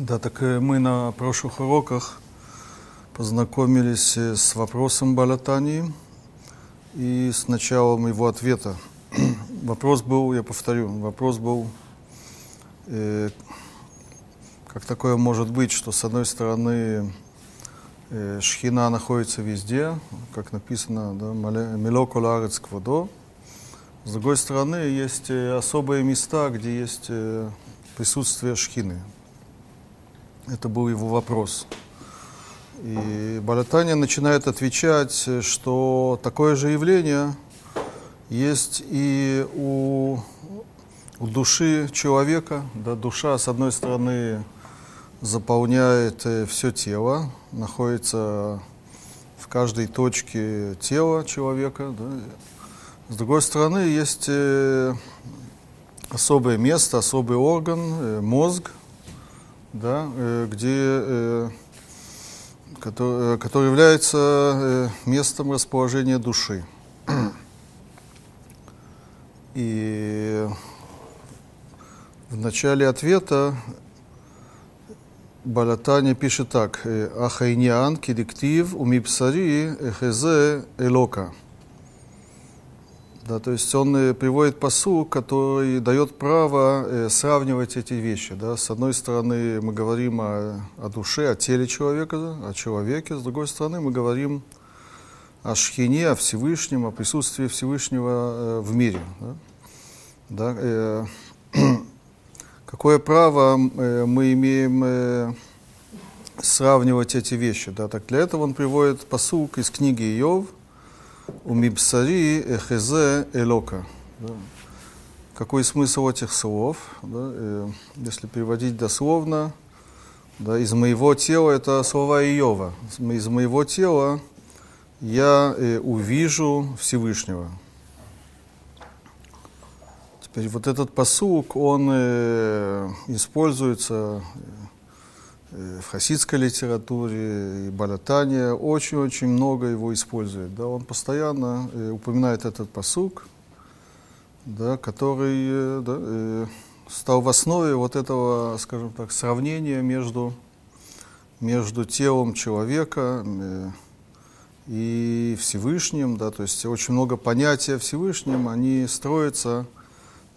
Да, так мы на прошлых уроках познакомились с вопросом Балатани и с началом его ответа. Вопрос был, я повторю, вопрос был, э, как такое может быть, что с одной стороны э, шхина находится везде, как написано, да, «Мило коларец квадо», с другой стороны, есть э, особые места, где есть э, присутствие шхины. Это был его вопрос. И Балатаня начинает отвечать, что такое же явление есть и у, у души человека. Да, душа, с одной стороны, заполняет э, все тело, находится в каждой точке тела человека. Да. С другой стороны, есть э, особое место, особый орган, э, мозг, да, э, где, э, который, э, который является местом расположения души. И в начале ответа Балатани пишет так. Ахайниан кидиктив умипсари эхезе элока. Да, то есть он э, приводит посыл, который дает право э, сравнивать эти вещи. Да. С одной стороны, мы говорим о, о душе, о теле человека, о человеке. С другой стороны, мы говорим о шхине, о Всевышнем, о присутствии Всевышнего э, в мире. Да. Да, э, какое право мы имеем сравнивать эти вещи? Да? Так для этого он приводит посылку из книги Иов – у мибсари эхезе элока. Да. Какой смысл этих слов? Да? Э, если переводить дословно, да, из моего тела это слова Иова. Из моего тела я э, увижу Всевышнего. Теперь вот этот посук, он э, используется Э, в хасидской литературе и Балатане очень-очень много его использует. Да, он постоянно э, упоминает этот посук, да, который э, да, э, стал в основе вот этого, скажем так, сравнения между, между телом человека э, и Всевышним. Да, то есть очень много понятий о Всевышнем, они строятся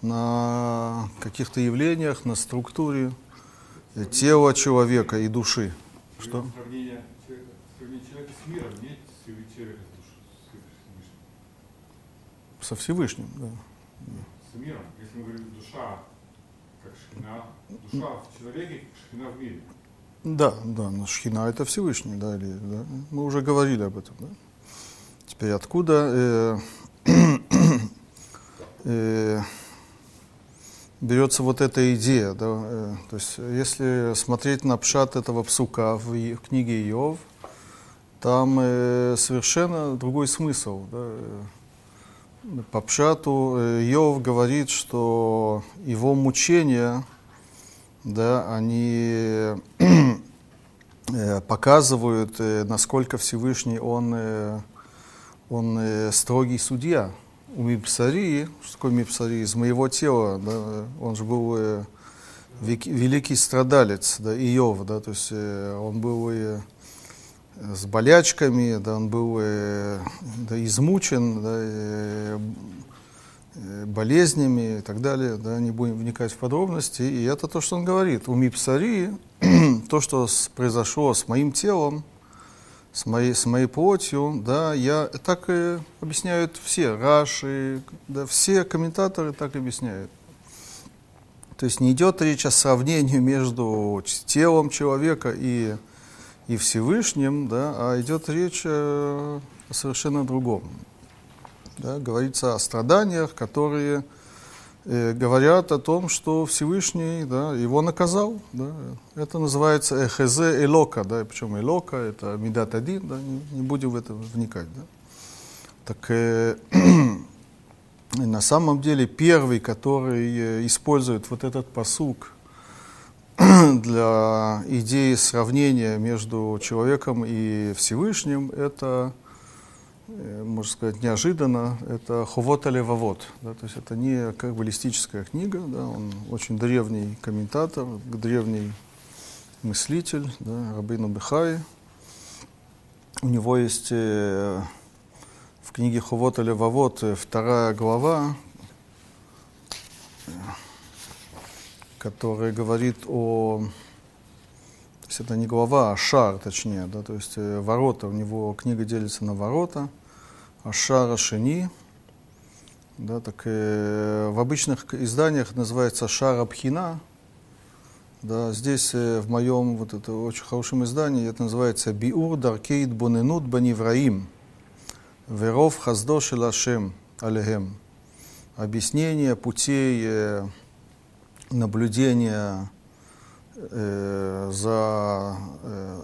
на каких-то явлениях, на структуре тела человека и души. Что? Сравнение человека с миром, нет человека с Со Всевышним, да. С миром. Если мы говорим душа, как шхина, душа в человеке, шхина в мире. Да, да, но шхина это Всевышний, да, или, да. Мы уже говорили об этом, да. Теперь откуда э, э, берется вот эта идея. Да? Э, то есть, если смотреть на пшат этого псука в, книге Иов, там э, совершенно другой смысл. Да? По пшату э, Иов говорит, что его мучения, да, они э, показывают, э, насколько Всевышний он, э, он э, строгий судья у Мипсари, что такое Мипсари, из моего тела, да, он же был э, великий страдалец, да, Иов, да, то есть э, он был э, с болячками, да, он был э, да, измучен, да, э, э, болезнями и так далее, да, не будем вникать в подробности, и это то, что он говорит. У Мипсари, то, что произошло с моим телом, с моей, с моей плотью, да, я так и объясняют все, Раши, да, все комментаторы так объясняют. То есть не идет речь о сравнении между телом человека и, и Всевышним, да, а идет речь о, о совершенно другом. Да, говорится о страданиях, которые э, говорят о том, что Всевышний да, его наказал. Да. Это называется эхезе элока, да, причем элока это медат один, да, не, не будем в это вникать. Да. Так э, на самом деле первый, который э, использует вот этот посук для идеи сравнения между человеком и Всевышним, это Э, можно сказать, неожиданно, это Хувот Алевавод. Да, то есть это не каббалистическая книга, да, он очень древний комментатор, древний мыслитель, да, Рабейну Бехай. У него есть э, в книге Хувот или Вавот вторая глава, которая говорит о... То есть это не глава, а шар, точнее, да, то есть э, ворота. У него книга делится на ворота. А шара шини, да, так э, в обычных изданиях называется шара пхина. Да, здесь э, в моем вот это очень хорошем издании это называется биур даркейд боненут банивраим. Веров хаздо шелашем алехем. Объяснение путей э, наблюдения э, за э,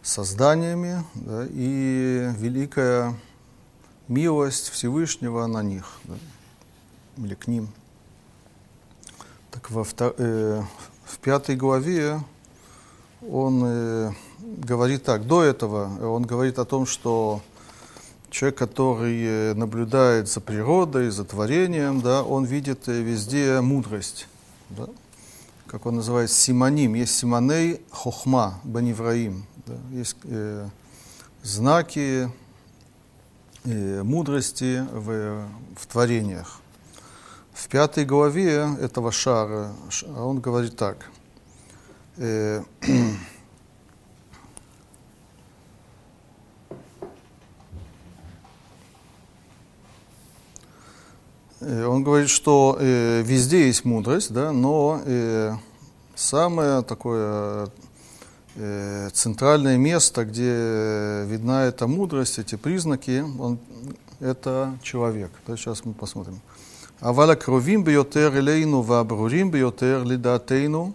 созданиями да, и великая милость Всевышнего на них, да, или к ним. Так во втор... э, в пятой главе он э, говорит так, до этого он говорит о том, что человек, который э, наблюдает за природой, за творением, да, он видит э, везде мудрость. Да? Как он называет, симоним. Есть симоней хохма, банивраим. Да? Есть э, знаки мудрости в, в творениях. В пятой главе этого шара он говорит так. Э, Э, он говорит, что э, везде есть мудрость, да, но э, самое такое центральное место, где видна эта мудрость, эти признаки, он, это человек. Да, сейчас мы посмотрим. אבל הקרובים ביותר אלינו והברורים ביותר לדעתנו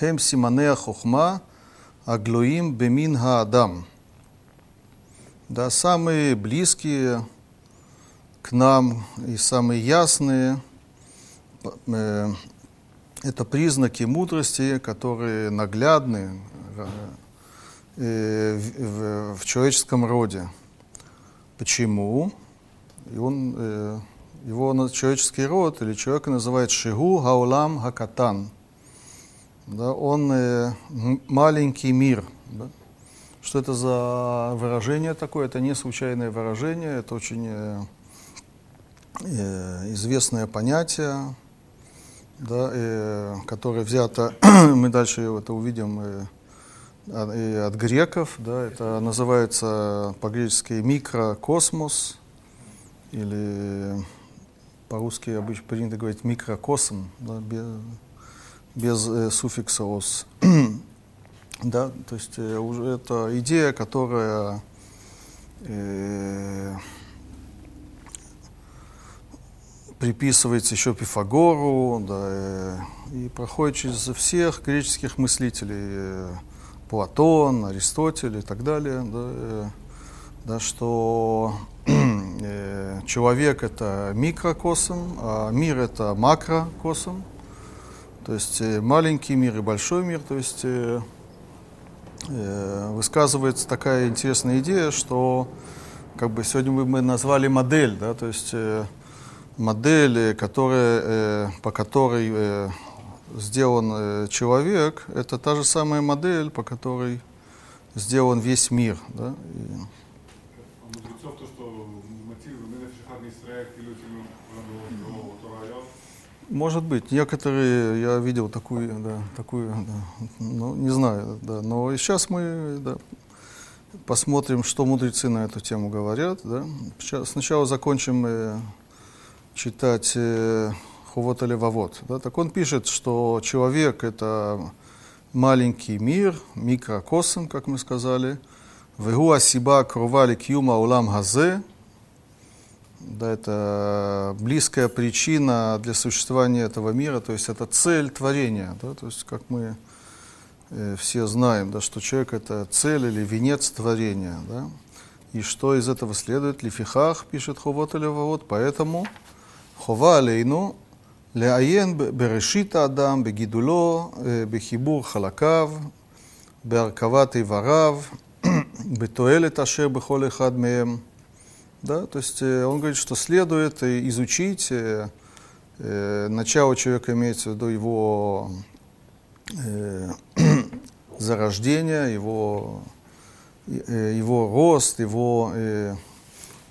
הם סימני החוכמה הגלויים במין האדם. Да, самые близкие к нам и самые ясные э, это признаки мудрости, которые наглядны э, в, в человеческом роде. Почему? И он, э, его человеческий род или человека называют Шигу Гаулам Хакатан. Да, он маленький мир. Да? Что это за выражение такое? Это не случайное выражение, это очень Э, известное понятие, да, э, которое взято, мы дальше это увидим э, и от греков, да, это называется по-гречески микрокосмос, или по-русски обычно принято говорить микрокосм, да, без, без э, суффикса ос. да, то есть э, уже это идея, которая э, приписывается еще Пифагору, да, э, и проходит через всех греческих мыслителей, э, Платон, Аристотель и так далее, да, э, да, что человек это микрокосм, а мир это макрокосм, то есть маленький мир и большой мир, то есть высказывается такая интересная идея, что как бы сегодня мы назвали модель, да, то есть модель, которая, э, по которой э, сделан э, человек, это та же самая модель, по которой сделан весь мир. Да? Может быть, некоторые, я видел такую, да, такую, да, ну, не знаю, да, но сейчас мы, да, посмотрим, что мудрецы на эту тему говорят, да. Сейчас, сначала закончим читать э, Хувот Левовод, да, так он пишет, что человек — это маленький мир, микрокосм, как мы сказали, «Вегу асиба кровали кьюма улам хазе», да, это близкая причина для существования этого мира, то есть это цель творения, да, то есть как мы э, все знаем, да, что человек это цель или венец творения, да, и что из этого следует, лифихах, пишет Хувот Левовод, поэтому חובה עלינו לעיין בראשית האדם, בגידולו, בחיבור חלקיו, בהרכבת איבריו, בתועלת אשר בכל אחד מהם. Да, то есть он говорит, что следует изучить начало человека, имеется в виду его зарождение, его, его рост, его,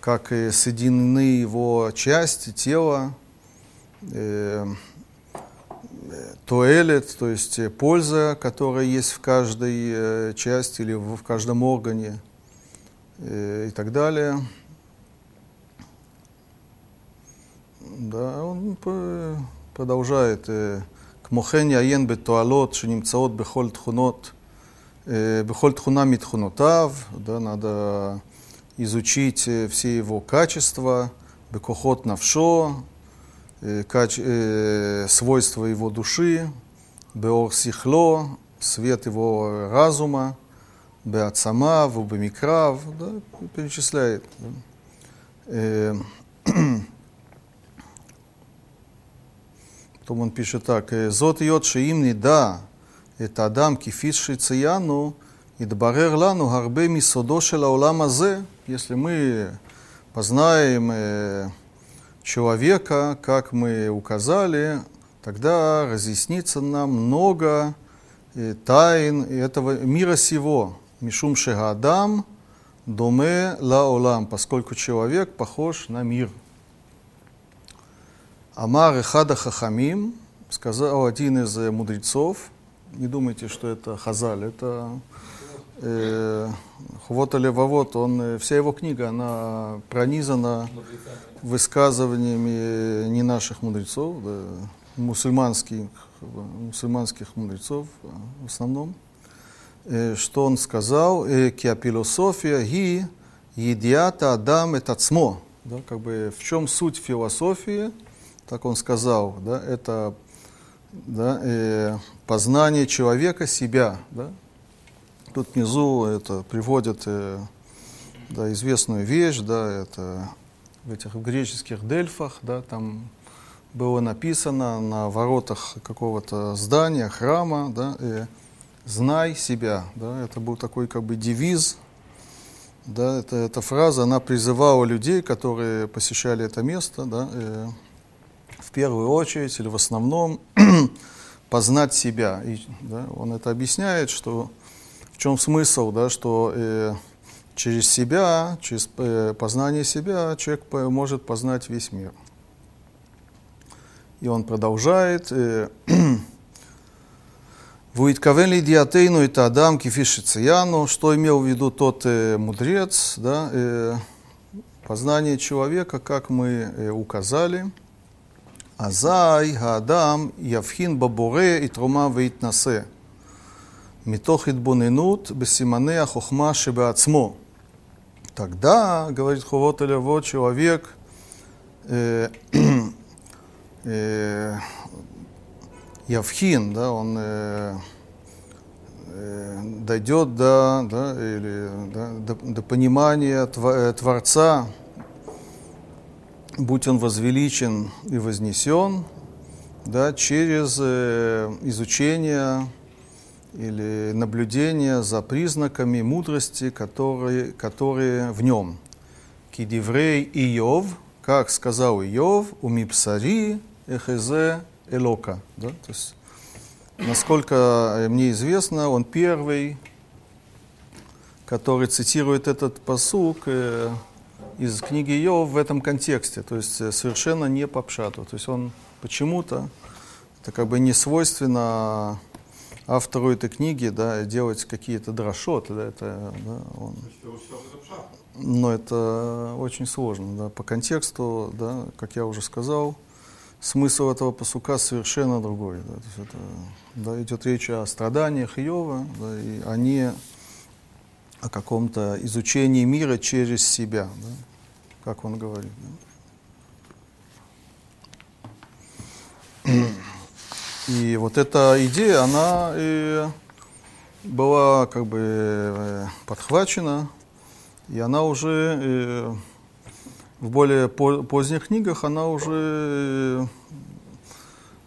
как соединены его части тела, туэлет, то есть польза, которая есть в каждой части или в каждом органе и так далее. Да, он продолжает. כמו כן יעיין בתועלות שנמצאות בכל תכונות, בכל תכונה מתכונותיו, да, надо изучить э, все его качества, бекохот навшо, э, э, свойства его души, беор сихло, свет его разума, беацама, вубамикрав, да, перечисляет. Да. Потом он пишет так, «Зот йод шеимни да, это Адам кифит шицияну, идбарер лану гарбе мисодо шел аулам азе, если мы познаем человека, как мы указали, тогда разъяснится нам много тайн этого мира сего. Мишум шегаадам доме ла олам, поскольку человек похож на мир. Амар Хада Хахамим, сказал один из мудрецов, не думайте, что это Хазаль, это э, Хвота Левовод, он, вся его книга, она пронизана высказываниями не наших мудрецов, да, мусульманских, мусульманских мудрецов в основном, э, что он сказал, э, киапилософия ги едиата адам это цмо, да, как бы в чем суть философии, так он сказал, да, это да, э, познание человека себя. Да. Тут внизу это приводит э, да, известную вещь, да, это в этих греческих дельфах, да, там было написано на воротах какого-то здания, храма, да, э, «Знай себя». Да, это был такой как бы девиз. Да, это, эта фраза, она призывала людей, которые посещали это место, да, э, в первую очередь или в основном познать себя. И, да, он это объясняет, что в чем смысл, да, что э, через себя, через э, познание себя человек может познать весь мир. И он продолжает. Э, Вуиткавен ли диатейну и тадам кифишицияну, что имел в виду тот э, мудрец, да, э, познание человека, как мы э, указали, Азай, Адам, Явхин, Бабуре и Трума Вейтнасе. Митох идбунинут бессимане ахохма шибацмо. Тогда, говорит Хувотеля, вот человек э, э, Явхин, да, он э, э, дойдет до, да, или, да, до, до понимания э, Творца, будь он возвеличен и вознесен, да, через э, изучение или наблюдение за признаками мудрости, которые, которые в нем. Кидиврей Иов, как сказал Иов, умипсари эхезе элока. Да? То есть, насколько мне известно, он первый, который цитирует этот посук, э, из книги Йов в этом контексте, то есть э, совершенно не по пшату. То есть он почему-то, это как бы не свойственно автору этой книги, да, делать какие-то дрошоты, да, это, да, он... Но это очень сложно, да, по контексту, да, как я уже сказал, смысл этого посука совершенно другой, да, то есть это, да, идет речь о страданиях Иова, да, и они о каком-то изучении мира через себя, да? как он говорит. Да? И вот эта идея, она и была как бы э, подхвачена, и она уже э, в более поздних книгах, она уже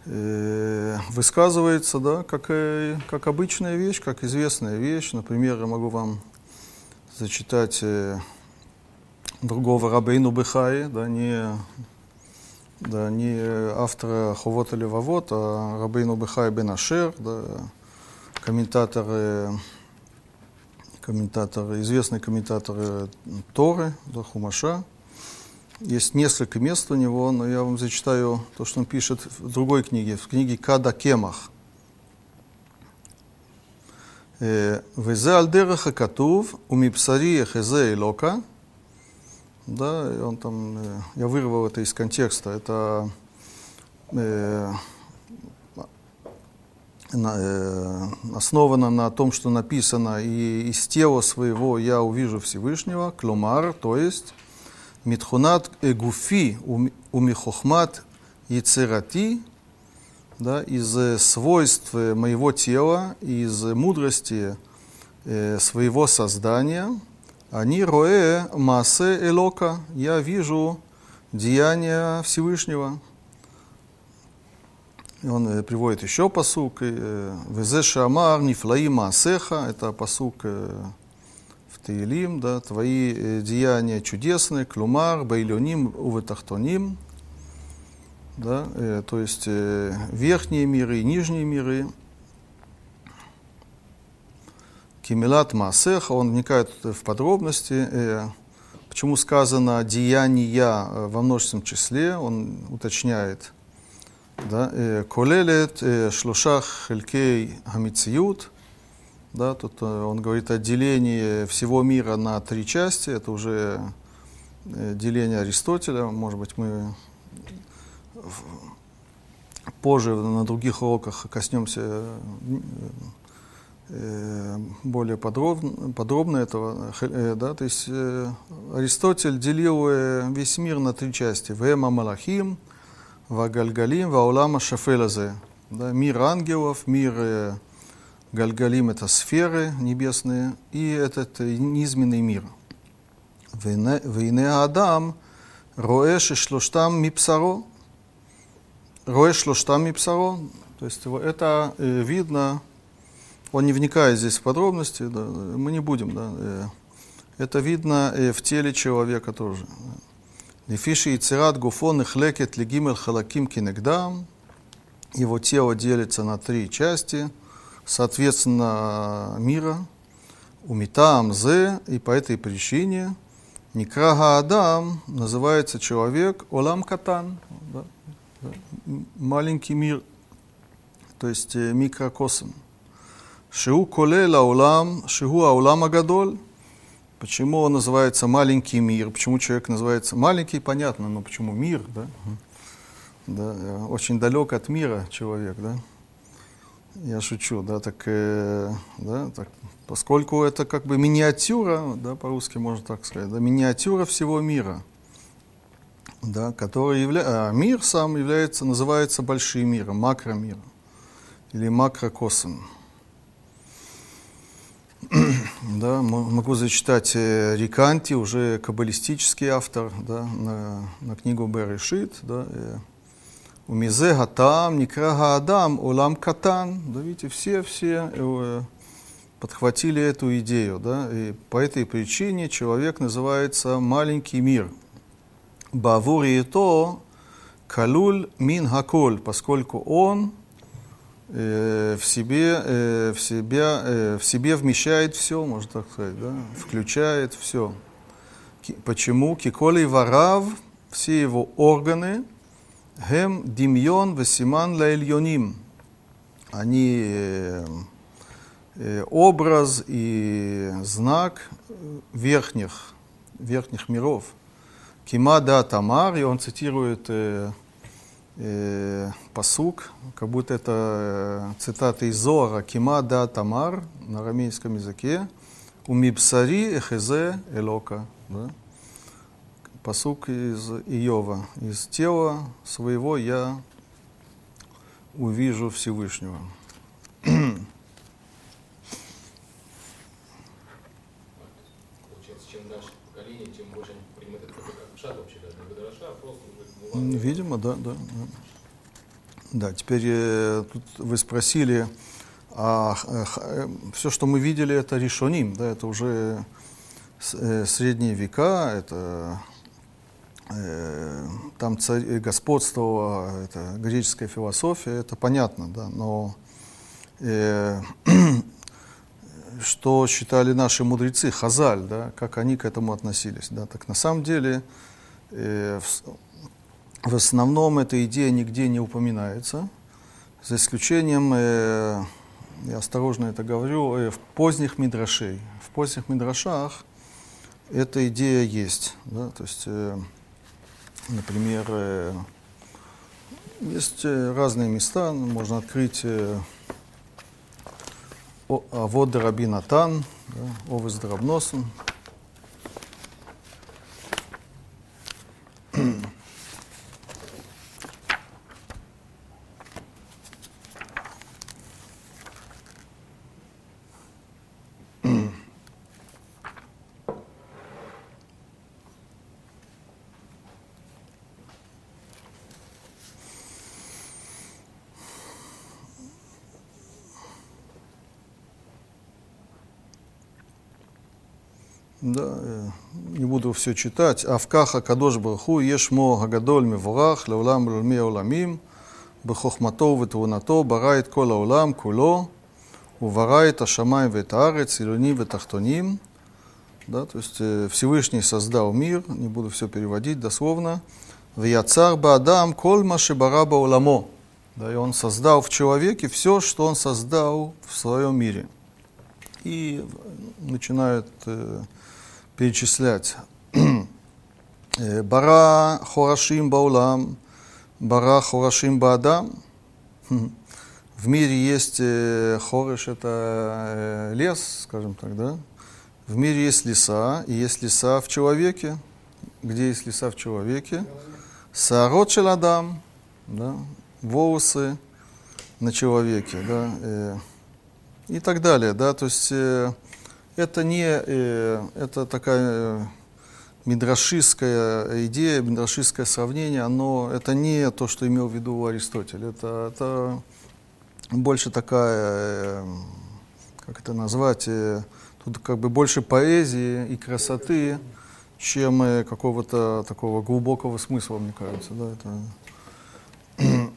э, высказывается, да, как, как обычная вещь, как известная вещь. Например, я могу вам зачитать э, другого Рабейну Бехаи, да, не, да, не э, авторы Ховота вавот, а Рабейну Бехай бен Ашер, да, комментаторы, комментаторы, известные комментаторы Торы, да, Хумаша. Есть несколько мест у него, но я вам зачитаю то, что он пишет в другой книге, в книге Када Кемах. Э, Везе Альдераха Катув, Умипсариях Эзе Илока – да, и он там, э, я вырвал это из контекста. Это э, на, э, основано на том, что написано, и из тела своего я увижу Всевышнего, клумар, то есть митхунат эгуфи умихохмат яцерати, да, из свойств моего тела, из мудрости э, своего создания, они роэ масе элока, я вижу деяния Всевышнего. И он э, приводит еще посук. Э, Везе шамар нифлаи маасеха. Это посук э, в Таилим, да, твои деяния чудесные, клумар, байлюним, уватахтоним. Да, то есть верхние миры и нижние миры. Кемилат Маасеха, он вникает в подробности, э, почему сказано «деяния» во множественном числе, он уточняет. Да, э, «Колелет э, шлушах хелькей хамициют», да, тут он говорит о делении всего мира на три части, это уже деление Аристотеля, может быть, мы позже на других уроках коснемся более подробно, подробно этого. Да? То есть Аристотель делил весь мир на три части. Вема Малахим, Вагальгалим, Ваулама Шафелазе. Да, мир ангелов, мир э, Гальгалим это сферы небесные, и этот низменный мир. Вейне Адам роэ шлоштам мипсаро. Роэ шлоштам мипсаро. То есть это э, видно, он не вникает здесь в подробности, да, мы не будем, да. Э, это видно э, в теле человека тоже. Нефиши и цират гуфон и хлекет легимель халаким кинегдам. Его тело делится на три части, соответственно, мира. Умитам зе, и по этой причине Никрага Адам называется человек Олам Катан, да, да, маленький мир, то есть э, микрокосм. Шиу колела Олам, Шиу Аулам Агадоль, Почему он называется маленький мир? Почему человек называется маленький, понятно, но почему мир, да? Да, очень далек от мира человек, да? Я шучу, да, так, э, да, так, поскольку это как бы миниатюра, да, по-русски можно так сказать, да, миниатюра всего мира, да, который является, а мир сам является, называется большим миром, макромиром или макрокосом. Да, могу зачитать э, Риканти, уже каббалистический автор, да, на, на книгу Берешит. Да, э, Умизе гатам, никра адам, улам катан. Да, видите, все, все э, подхватили эту идею. Да, и по этой причине человек называется маленький мир. Бавури то калуль мин хаколь, поскольку он в себе, э, в, себя, э, в себе вмещает все, можно так сказать, да? включает все. Почему? Киколи варав, все его органы, гем димьон весиман лаэльоним. Они образ и знак верхних, верхних миров. Кима да Тамар, и он цитирует э, как будто это э, цитата из Зора, «Кима да тамар» на арамейском языке, «Умибсари эхезе элока». Да? Посук из Иова. «Из тела своего я увижу Всевышнего». Видимо, да, да. Да, теперь э, тут вы спросили, а э, все, что мы видели, это решоним, да, это уже э, средние века, это э, там царь, господствовала это, греческая философия, это понятно, да, но э, что считали наши мудрецы, Хазаль, да, как они к этому относились. Да. Так на самом деле э, в, в основном эта идея нигде не упоминается, за исключением, э, я осторожно это говорю, э, в поздних мидрашей. В поздних мидрашах эта идея есть. Да, то есть, э, например, э, есть э, разные места, можно открыть э, Авод Раби Натан, да, Овес Дробносен. Да, э, не буду все читать. Авкаха Кадош Барху Ешмо Агадоль Мевурах Леулам Лульми Ауламим Бехохмато Ветвунато Барает кола Аулам Куло Уварает Ашамай Ветаарец Илюни Ветахтоним да, то есть э, Всевышний создал мир, не буду все переводить дословно, «Вьяцар баадам коль машибараба уламо». Да, и он создал в человеке все, что он создал в своем мире. И э, начинает э, перечислять Э, бара хорашим баулам, бара хорашим баадам. В мире есть э, хорыш, это э, лес, скажем так, да? В мире есть леса, и есть леса в человеке. Где есть леса в человеке? Саарот шеладам, да? волосы на человеке, да? и так далее, да, то есть это не, э, это такая э, мидрашистская идея, мидрашистское сравнение, оно, это не то, что имел в виду Аристотель, это, это больше такая, э, как это назвать, тут как бы больше поэзии и красоты, чем какого-то такого глубокого смысла, мне кажется. Да, это...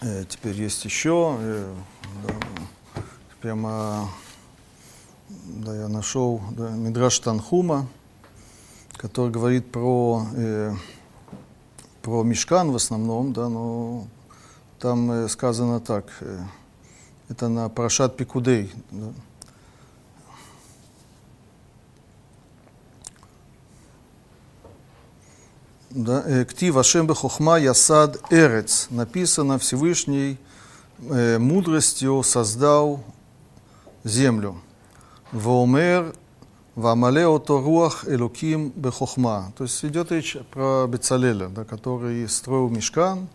Теперь есть еще, да, прямо да, я нашел да, Мидраш Танхума, который говорит про, э, про мешкан в основном, да, но там э, сказано так, э, это на Парашат Пикудей. Да. Да, э, Ктив Ашем Бехохма Ясад Эрец. Написано Всевышний э, мудростью создал землю. Воумер Вамале ото руах элуким бехохма. То есть идет речь про Бецалеля, да, который строил мешкан.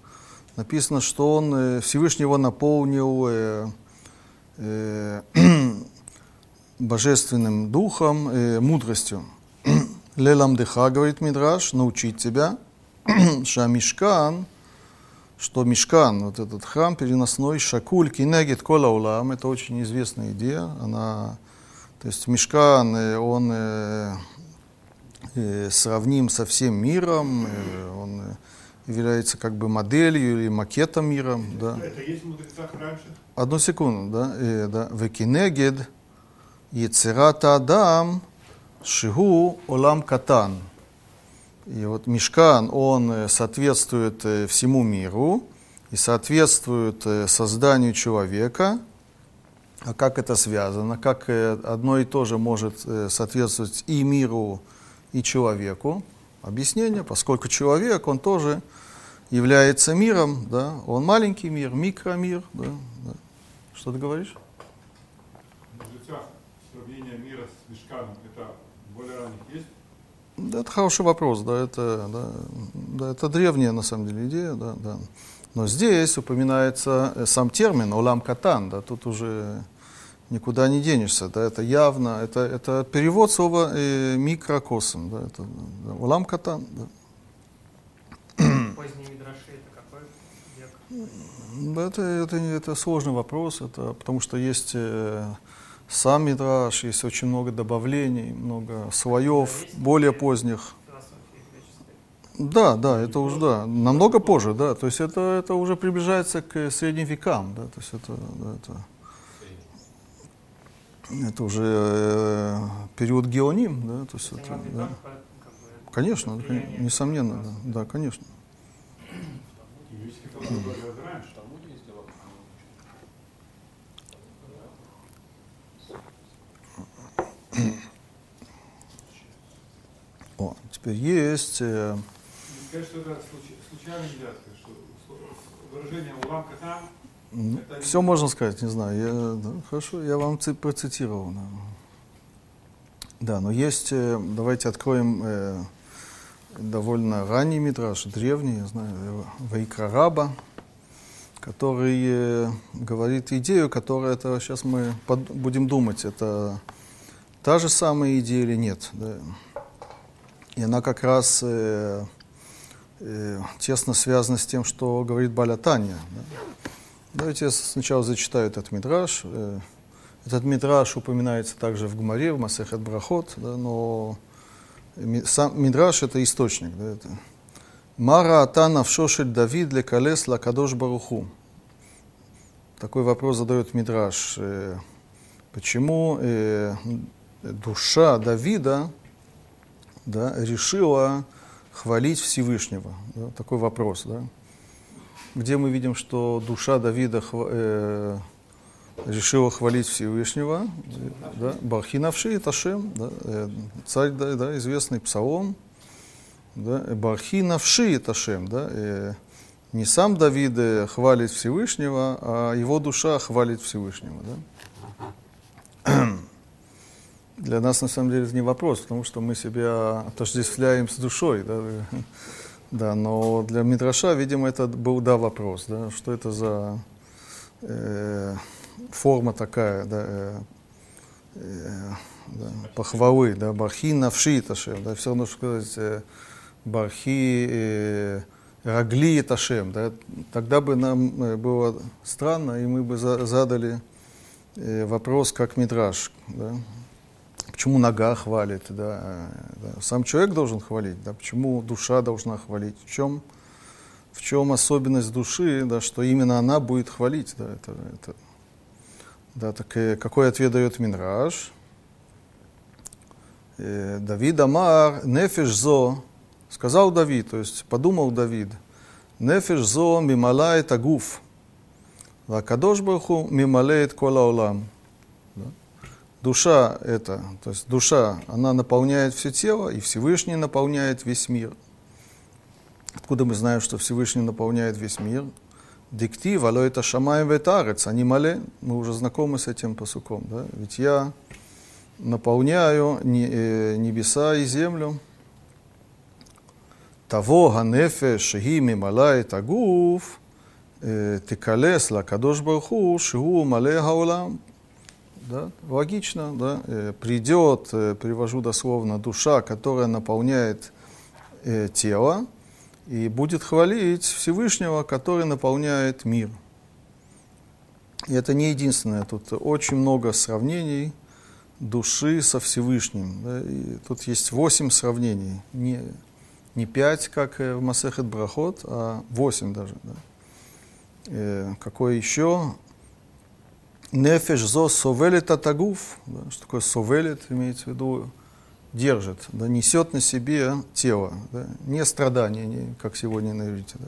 Написано, что он, э, Всевышний его наполнил э, э, божественным духом, э, мудростью. Лелам деха, говорит Мидраш, научить тебя, что мешкан, что мешкан, вот этот храм переносной, шакуль, кинегет, кола улам, это очень известная идея, она то есть Мешкан, он э, э, сравним со всем миром, э, он является как бы моделью или макетом мира. Это, да. это есть в мудрецах раньше? Одну секунду, да. Э, да. Векинегед Ецерата Адам Шигу Олам Катан. И вот Мешкан, он соответствует всему миру и соответствует созданию человека – а как это связано? Как э, одно и то же может э, соответствовать и миру, и человеку? Объяснение, поскольку человек, он тоже является миром, да? он маленький мир, микромир. Да? Да. Что ты говоришь? сравнение мира с мешканом, это более ранних есть? Да, это хороший вопрос, да, это, да, да, это древняя на самом деле идея, да, да. Но здесь упоминается э, сам термин «олам катан», да, тут уже никуда не денешься, да, это явно, это, это перевод слова э, микрокосм, да, это да, «олам катан». Да. Поздние мидраши это какой век? Это, это, это сложный вопрос, это, потому что есть э, сам мидраш, есть очень много добавлений, много слоев, более поздних. Да, да, это уже, да, намного позже, да, то есть это, это уже приближается к средним векам, да, то есть это, да, это это уже э, период геоним, да, то есть это, да. Конечно, да, несомненно, да, да, конечно. О, теперь есть, э, сказать, что это случ- случайно взятка, что выражение «улам катам» Это все можно сказать, не знаю, я, да, хорошо, я вам ци- процитировал. Да. Да, но есть, э, давайте откроем э, довольно ранний мидраж, древний, я знаю, э, Вайкра Раба, который э, говорит идею, которая это сейчас мы под- будем думать, это та же самая идея или нет. да. И она как раз э, тесно связана с тем, что говорит Баля Таня. да. Давайте я сначала зачитаю этот мидраж. Э, Этот мидраж упоминается также в Гумаре, в Масехет Брахот, да, но сам мидраж это источник. Да, это. Мара Атана Шошель Давид лекалес лакадош баруху. Такой вопрос задает мидраж. Э, Почему э, душа Давида да, решила хвалить Всевышнего? Да, такой вопрос. Да? где мы видим, что душа Давида хва- э, решила хвалить Всевышнего, да, Бархинавши и Ташем, да, э, царь, да, да, известный псалом, да, Бархинавши и Ташем, да, э, не сам Давид э, хвалит Всевышнего, а его душа хвалит Всевышнего, да. Для нас на самом деле это не вопрос, потому что мы себя отождествляем с душой, да, да, но для Мидраша, видимо, это был, да, вопрос, да, что это за э, форма такая, да, э, э, да, похвалы, да, бархи навши ташем, да, все равно, что сказать, э, бархи э, рагли ташем, да, тогда бы нам э, было странно, и мы бы за- задали э, вопрос, как Мидраш, да, Почему нога хвалит, да, э, да. Сам человек должен хвалить, да, почему душа должна хвалить, в чем, в чем особенность души, да, что именно она будет хвалить, да, это, это, да, так э, какой ответ дает Минраж? Э, Давид Амар, нефеш зо, сказал Давид, то есть подумал Давид, нефеш зо мималает агуф, вакадош барху мималеет кола олам. Душа это, то есть душа, она наполняет все тело, и Всевышний наполняет весь мир. Откуда мы знаем, что Всевышний наполняет весь мир? Диктив, алло это шамаем ветарец, они мале, мы уже знакомы с этим посуком, да? Ведь я наполняю э, небеса и землю. Того ганефеш шеги мималает агуф, э, тикалес лакадош барху, шигу мале хаулам. Да? Логично, да? Э, придет, э, привожу дословно, душа, которая наполняет э, тело, и будет хвалить Всевышнего, который наполняет мир. И это не единственное, тут очень много сравнений души со Всевышним. да, и тут есть восемь сравнений, не, не пять, как э, в Масехет Брахот, а восемь даже. Да. Какое еще? Нефеш зо совелит атагуф. Да, что такое совелит, имеется в виду держит, да, несет на себе тело, да, не страдание, не, как сегодня на иврите. Да.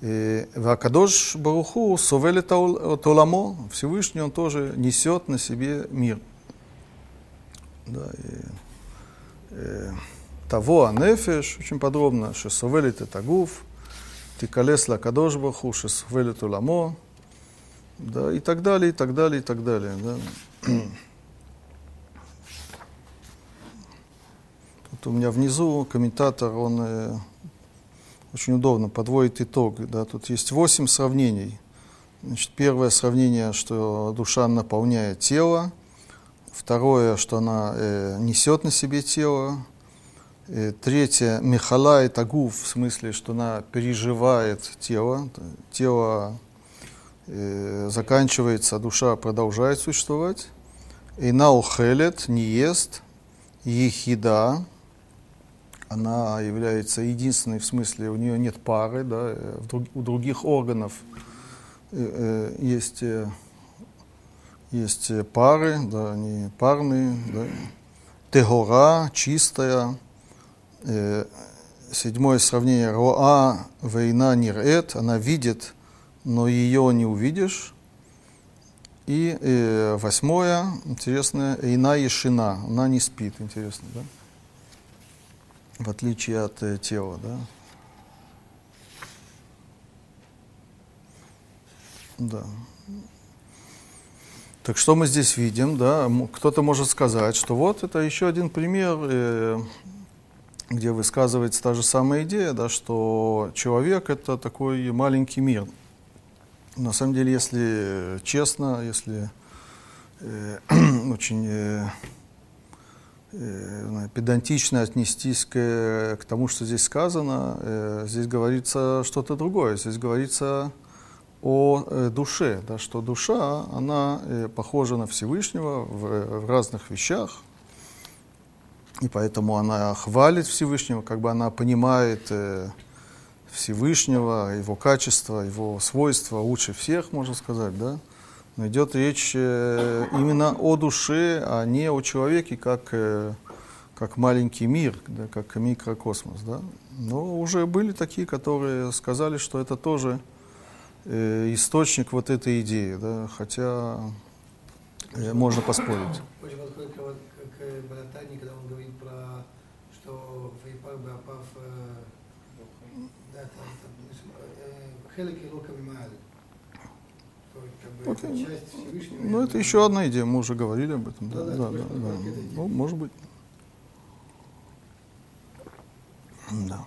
И Вакадош Баруху совелит от оламо, Всевышний он тоже несет на себе мир. Да, и, э, того анефеш, очень подробно, что совелит это гуф, тикалес Баруху, что совелит оламо, да, и так далее, и так далее, и так далее. Да. Тут у меня внизу комментатор, он э, очень удобно подводит итог. Да. Тут есть восемь сравнений. Значит, первое сравнение, что душа наполняет тело. Второе, что она э, несет на себе тело. Э, третье, мехала и тагув, в смысле, что она переживает тело. Тело заканчивается, а душа продолжает существовать. И наухелет, не ест, ехида, она является единственной, в смысле, у нее нет пары, да, э, друг- у других органов э, э, есть э, есть э, пары, да, они парные, да. Тегора, чистая. Э, седьмое сравнение. Роа вейна нирет, она видит, но ее не увидишь. И э, восьмое, интересное, Эйна Ешина, она не спит, интересно, да? В отличие от э, тела, да? Да. Так что мы здесь видим, да? Кто-то может сказать, что вот это еще один пример, э, где высказывается та же самая идея, да, что человек это такой маленький мир. На самом деле, если честно, если э, очень э, э, педантично отнестись к, к тому, что здесь сказано, э, здесь говорится что-то другое. Здесь говорится о э, душе, да, что душа, она э, похожа на Всевышнего в, в разных вещах, и поэтому она хвалит Всевышнего, как бы она понимает э, Всевышнего, его качество, его свойства лучше всех, можно сказать, да. Но идет речь э, именно о душе, а не о человеке, как, э, как маленький мир, да, как микрокосмос, да. Но уже были такие, которые сказали, что это тоже э, источник вот этой идеи, да, хотя можно поспорить. Очень подходит к, к Балатани, когда он говорит про, что Фейпар Бапав Всевышнего. Ну, это еще одна идея, мы уже говорили об этом. Да, Да, да, да, да. Ну, может быть. Да.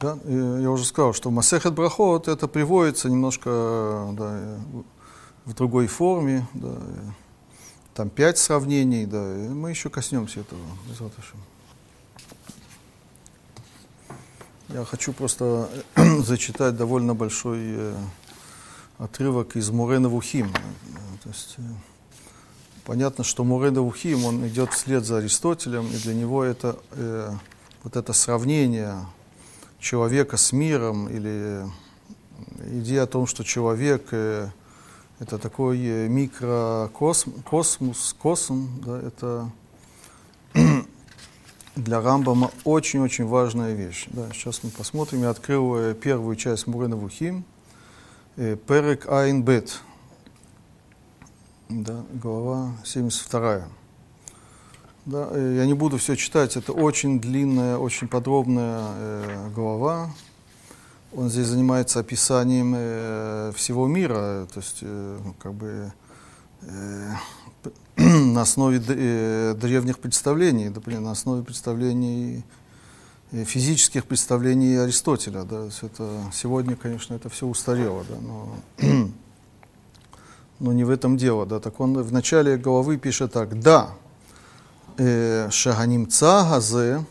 Да, и я уже сказал, что Масехет Брахот это приводится немножко да, в другой форме. Да, там пять сравнений, да, мы еще коснемся этого. Я хочу просто зачитать довольно большой э, отрывок из Мурена Вухим. Э, То есть, э, понятно, что Мурена Вухим, он идет вслед за Аристотелем, и для него это э, вот это сравнение человека с миром или идея о том, что человек э, это такой э, микрокосмос, космос, косм, да, это для Рамбама очень-очень важная вещь. Да, сейчас мы посмотрим. Я открыл э, первую часть Мурена Вухим, э, Перек Айн Бет, да, глава 72. Да, я не буду все читать, это очень длинная, очень подробная э, глава он здесь занимается описанием э, всего мира, то есть э, ну, как бы э, на основе э, древних представлений, например, на основе представлений э, физических представлений Аристотеля. Да, это, сегодня, конечно, это все устарело, да, но, но не в этом дело. Да, так он в начале головы пишет так. Да, э, шаганимца газе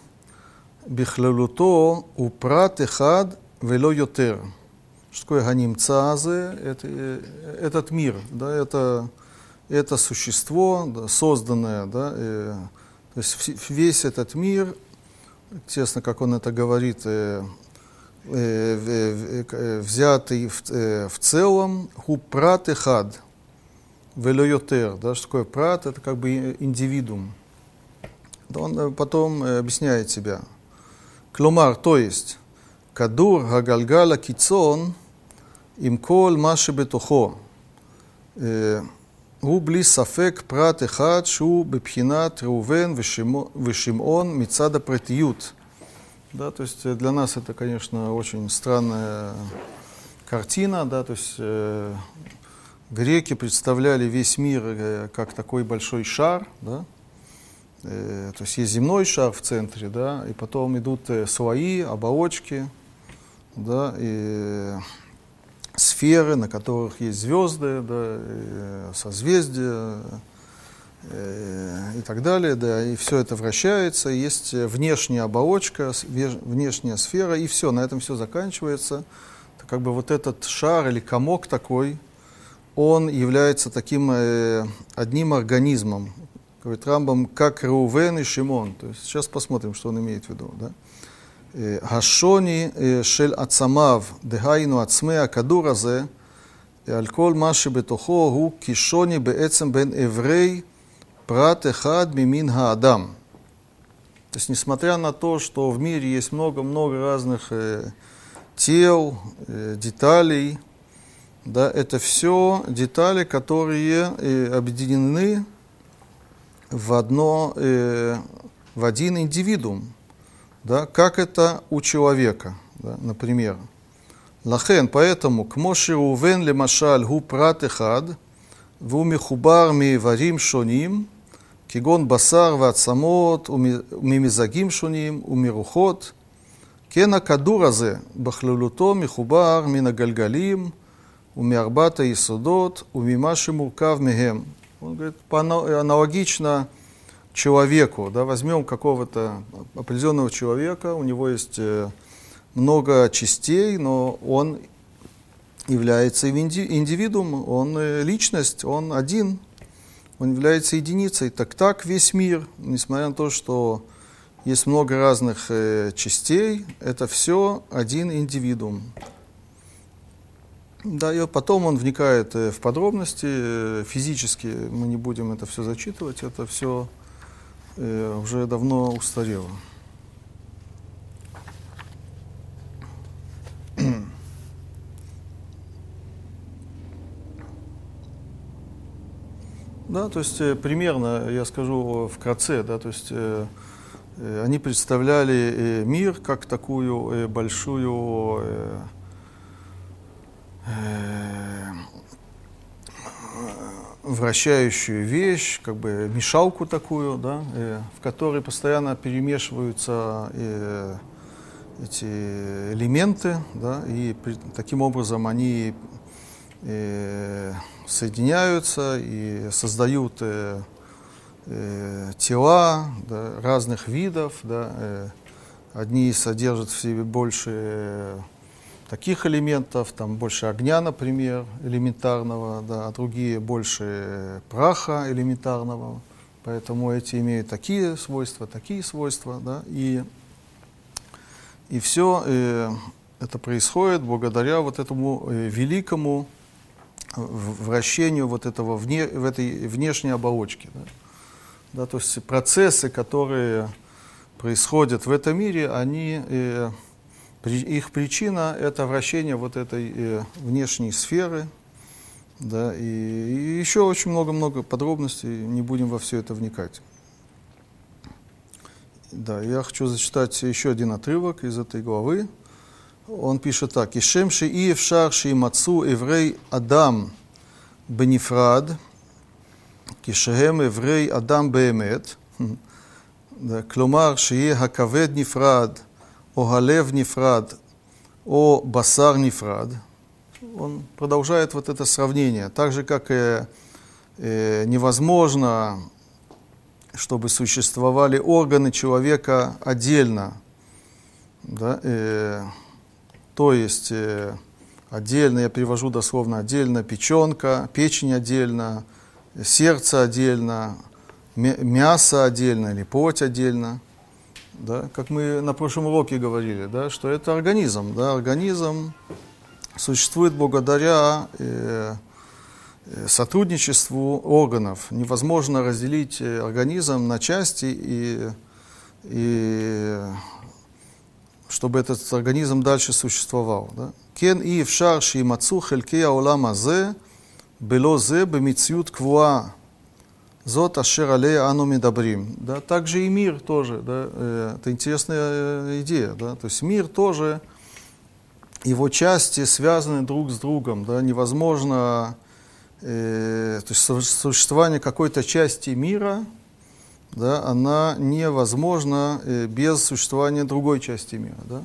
бихлелуто упрат эхад вело йотер. Что такое ганим цаазы? Это, этот мир, да, это, это существо, да, созданное, да, э, то есть весь этот мир, тесно, как он это говорит, э, э, э, взятый в, э, в целом, хупрат и хад, велойотер, да, что такое прат, это как бы индивидуум. Да, он э, потом э, объясняет себя. Кломар, то есть, כדור הגלגל הקיצון עם כל מה שבתוכו. אה, הוא בלי ספק פרט אחד שהוא בבחינת ראובן ושמו- ושמעון מצד הפרטיות. Да, то есть э, для нас это, конечно, очень странная картина, да, то есть э, греки представляли весь мир э, как такой большой шар, да, Э, то есть есть земной шар в центре, да, и потом идут э, слои, оболочки, да, и сферы, на которых есть звезды, да, и созвездия э, и так далее, да, и все это вращается, есть внешняя оболочка, внешняя сфера, и все, на этом все заканчивается. Как бы вот этот шар или комок такой, он является таким э, одним организмом, говорит Рамбам, как Рувен и Шимон. То есть сейчас посмотрим, что он имеет в виду. Да? השוני של עצמיו, דהיינו עצמי הכדור הזה, על כל מה שבתוכו הוא כשוני בעצם בין אברי פרט אחד ממין האדם. То есть, несмотря на то, что в мире есть много-много разных э, тел, э, деталей, да, это все детали, которые э, объединены в одно, э, в один индивидуум, да, как это у человека, да, например. Лахен, поэтому, כמו שראובן למשל הוא פרט אחד, והוא מחובר מאיברים שונים, כגון בשר ועצמות וממזגים שונים ומרוחות, כן הכדור הזה בכללותו מחובר מן הגלגלים ומארבעת היסודות וממה שמורכב מהם. Он говорит, аналогично человеку, да, возьмем какого-то определенного человека, у него есть э, много частей, но он является индивидуумом, он э, личность, он один, он является единицей. Так так весь мир, несмотря на то, что есть много разных э, частей, это все один индивидуум. Да, и потом он вникает в подробности, физически мы не будем это все зачитывать, это все уже давно устарело. Да, то есть э, примерно, я скажу вкратце, да, то есть э, э, они представляли э, мир как такую э, большую э, э, вращающую вещь, как бы мешалку такую, да, э, в которой постоянно перемешиваются э, эти элементы, да, и при, таким образом они э, соединяются и создают э, э, тела да, разных видов. Да, э, одни содержат в себе больше э, таких элементов, там больше огня, например, элементарного, да, а другие больше праха элементарного. Поэтому эти имеют такие свойства, такие свойства, да, и, и все э, это происходит благодаря вот этому э, великому вращению вот этого вне, в этой внешней оболочки. Да? Да, то есть процессы, которые происходят в этом мире, они, э, их причина – это вращение вот этой э, внешней сферы, да, и, и еще очень много-много подробностей, не будем во все это вникать. Да, я хочу зачитать еще один отрывок из этой главы. Он пишет так. «Ишем шииев шар шиимацу еврей Адам бенифрад, кишеем еврей Адам беемет, кломар шие хакавед нифрад, о галев нефрад, о басар нефрад. Он продолжает вот это сравнение. Так же, как и, э, невозможно, чтобы существовали органы человека отдельно. Да? И, то есть э, отдельно, я перевожу дословно отдельно, печенка, печень отдельно, сердце отдельно, мясо отдельно или плоть отдельно да, как мы на прошлом уроке говорили, да, что это организм, да, организм существует благодаря э, э сотрудничеству органов. Невозможно разделить э, организм на части и, и чтобы этот организм дальше существовал. Кен и в шарши мацу хелькея олама зе, бело зе бемициют квуа Зот Ашер Алей Ану Медабрим. Да, также и мир тоже. Да, э, это интересная э, идея. Да, то есть мир тоже, его части связаны друг с другом. Да, невозможно э, то есть существование какой-то части мира, да, она невозможна э, без существования другой части мира. Да.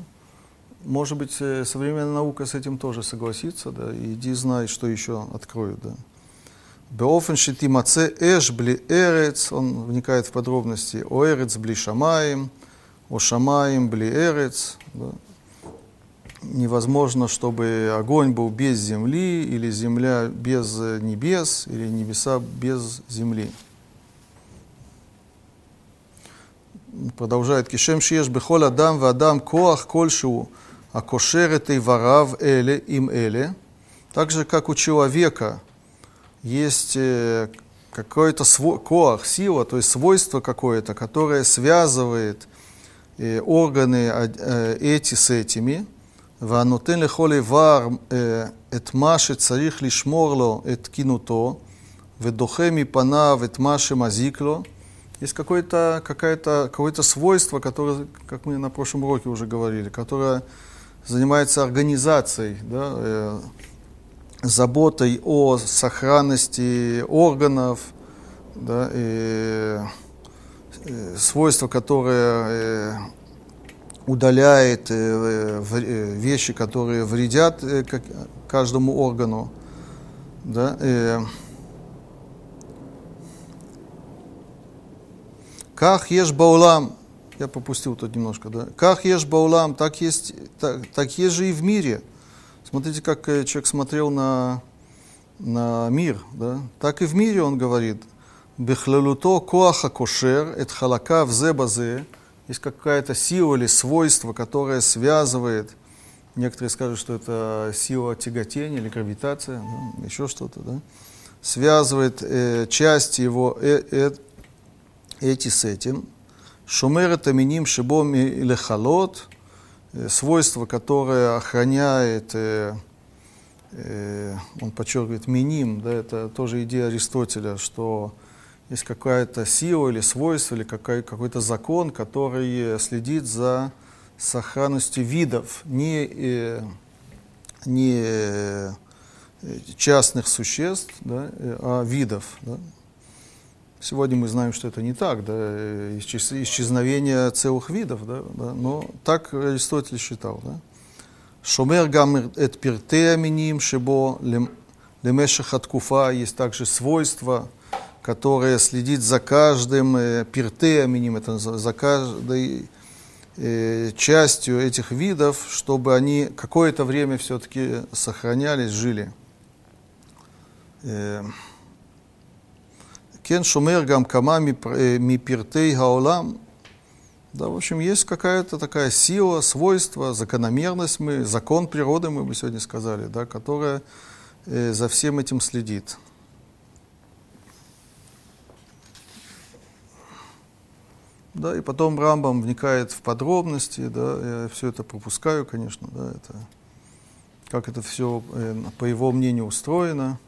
Может быть, э, современная наука с этим тоже согласится, да, и иди знай, что еще откроют. Да. Беофен шитимаце эш бли эрец, он вникает в подробности, о эрец бли шамаем, о шамаем бли эрец, да. Невозможно, чтобы огонь был без земли, или земля без небес, или небеса без земли. продолжает, кишем шиеш бехол адам ва адам коах кольшиу, акошер этой варав эле им эле. Так же, как у человека есть э, какой-то свой, коах, сила, то есть свойство какое-то, которое связывает э, органы э, эти с этими, והנותן לכל איבר את מה שצריך לשמור לו את תקינותו, ודוחה מפניו את מה שמזיק לו. Есть какое-то какое какое свойство, которое, как мы на прошлом уроке уже говорили, которое занимается организацией, да, э, заботой о сохранности органов, да, и, э, свойство, которое э, удаляет э, э, вещи, которые вредят э, каждому органу. Да? Как ешь баулам, я пропустил тут немножко, да? Как ешь баулам, так есть, так, так есть же и в мире. Смотрите, как человек смотрел на, на мир, да? Так и в мире он говорит. Бехлалуто коаха кошер, эт халака в зебазе, есть какая-то сила или свойство, которое связывает, некоторые скажут, что это сила тяготения или гравитация, ну, еще что-то, да, связывает э, части его э, э, эти с этим. Шумер это миним шибом или халот, э, свойство, которое охраняет, э, э, он подчеркивает, миним, да, это тоже идея Аристотеля, что есть какая-то сила или свойство, или какой- какой-то закон, который следит за сохранностью видов, не, э, не э, частных существ, да, э, а видов. Да. Сегодня мы знаем, что это не так, да, исчез, исчезновение целых видов, да, да, но так Аристотель считал. Да. Шомер гам эт пирте аминим, шибо лемешах от куфа есть также свойства, которая следит за каждым э, пиртеаминим, это за каждой э, частью этих видов, чтобы они какое-то время все-таки сохранялись, жили. Кен шумер гам кама ми пиртей гаолам. Да, в общем, есть какая-то такая сила, свойство, закономерность, мы, закон природы, мы бы сегодня сказали, да, которая э, за всем этим следит. Да, и потом Рамбам вникает в подробности, да, я все это пропускаю, конечно, да, это, как это все, э, по его мнению, устроено.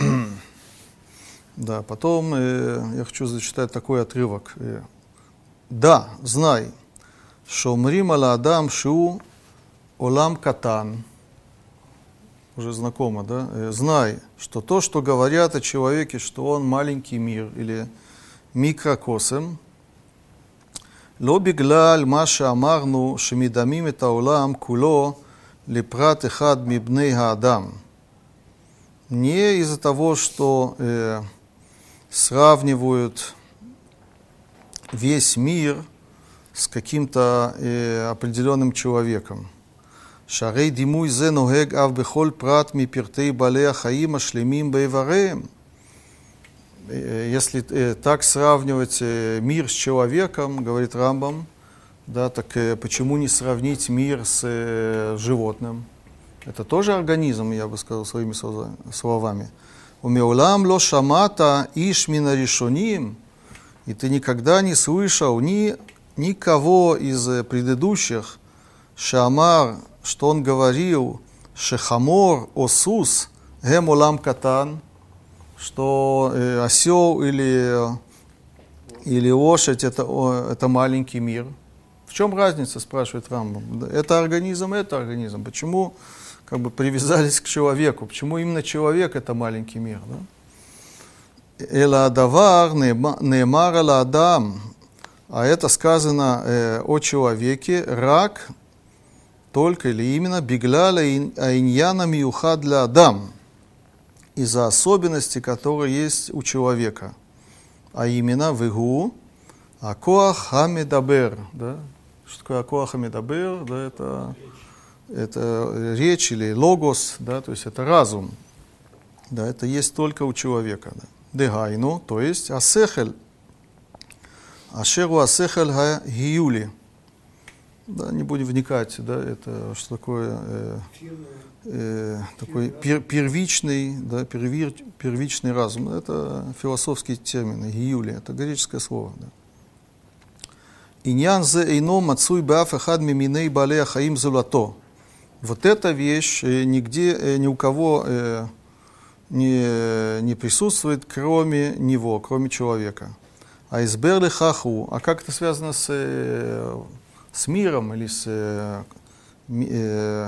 да, потом э, я хочу зачитать такой отрывок. Э, да, знай, что мрим ала адам шу олам катан, уже знакомо, да, э, знай, что то, что говорят о человеке, что он маленький мир или מיקרקוסם, לא בגלל מה שאמרנו שמדמים את העולם כולו לפרט אחד מבני האדם. не из-за того, что э, сравнивают весь мир с каким-то э, определенным человеком. Шарей димуй зе ногег ав бехоль прат ми пиртей бале ахаим ашлемим бейвареем. Э, если э, так сравнивать э, мир с человеком, говорит Рамбам, да, так э, почему не сравнить мир с э, животным? Это тоже организм, я бы сказал своими словами. Умеулам ло шамата иш решоним, и ты никогда не слышал ни, никого из предыдущих, шамар, что он говорил, шехамор осус, гемулам катан, что э, осел или, или лошадь это, это маленький мир. В чем разница, спрашивает Рамбам? Это организм, это организм. Почему как бы привязались к человеку? Почему именно человек это маленький мир? Да? Эла адавар неемар адам. А это сказано э, о человеке, рак, только или именно бигляля иньяна миюха для адам из-за особенностей, которые есть у человека, а именно והוא, הכוח המדבר. Да? Что такое הכוח המדבר? Да, это, это речь или логос, да, то есть это разум. Да, это есть только у человека. Да. Дегайну, то есть השכל, אשר הוא השכל ההיולי. Да, не будем вникать, да, это что такое э, э, такой пер- первичный, да, первир- первичный разум. Это философские термины, гиюли, это греческое слово. Да. Иньян зе эйно мацуй баф эхад миминей балея хаим зулато. Вот эта вещь э, нигде, э, ни у кого э, не, не присутствует, кроме него, кроме человека. А изберли хаху. А как это связано с, с миром или с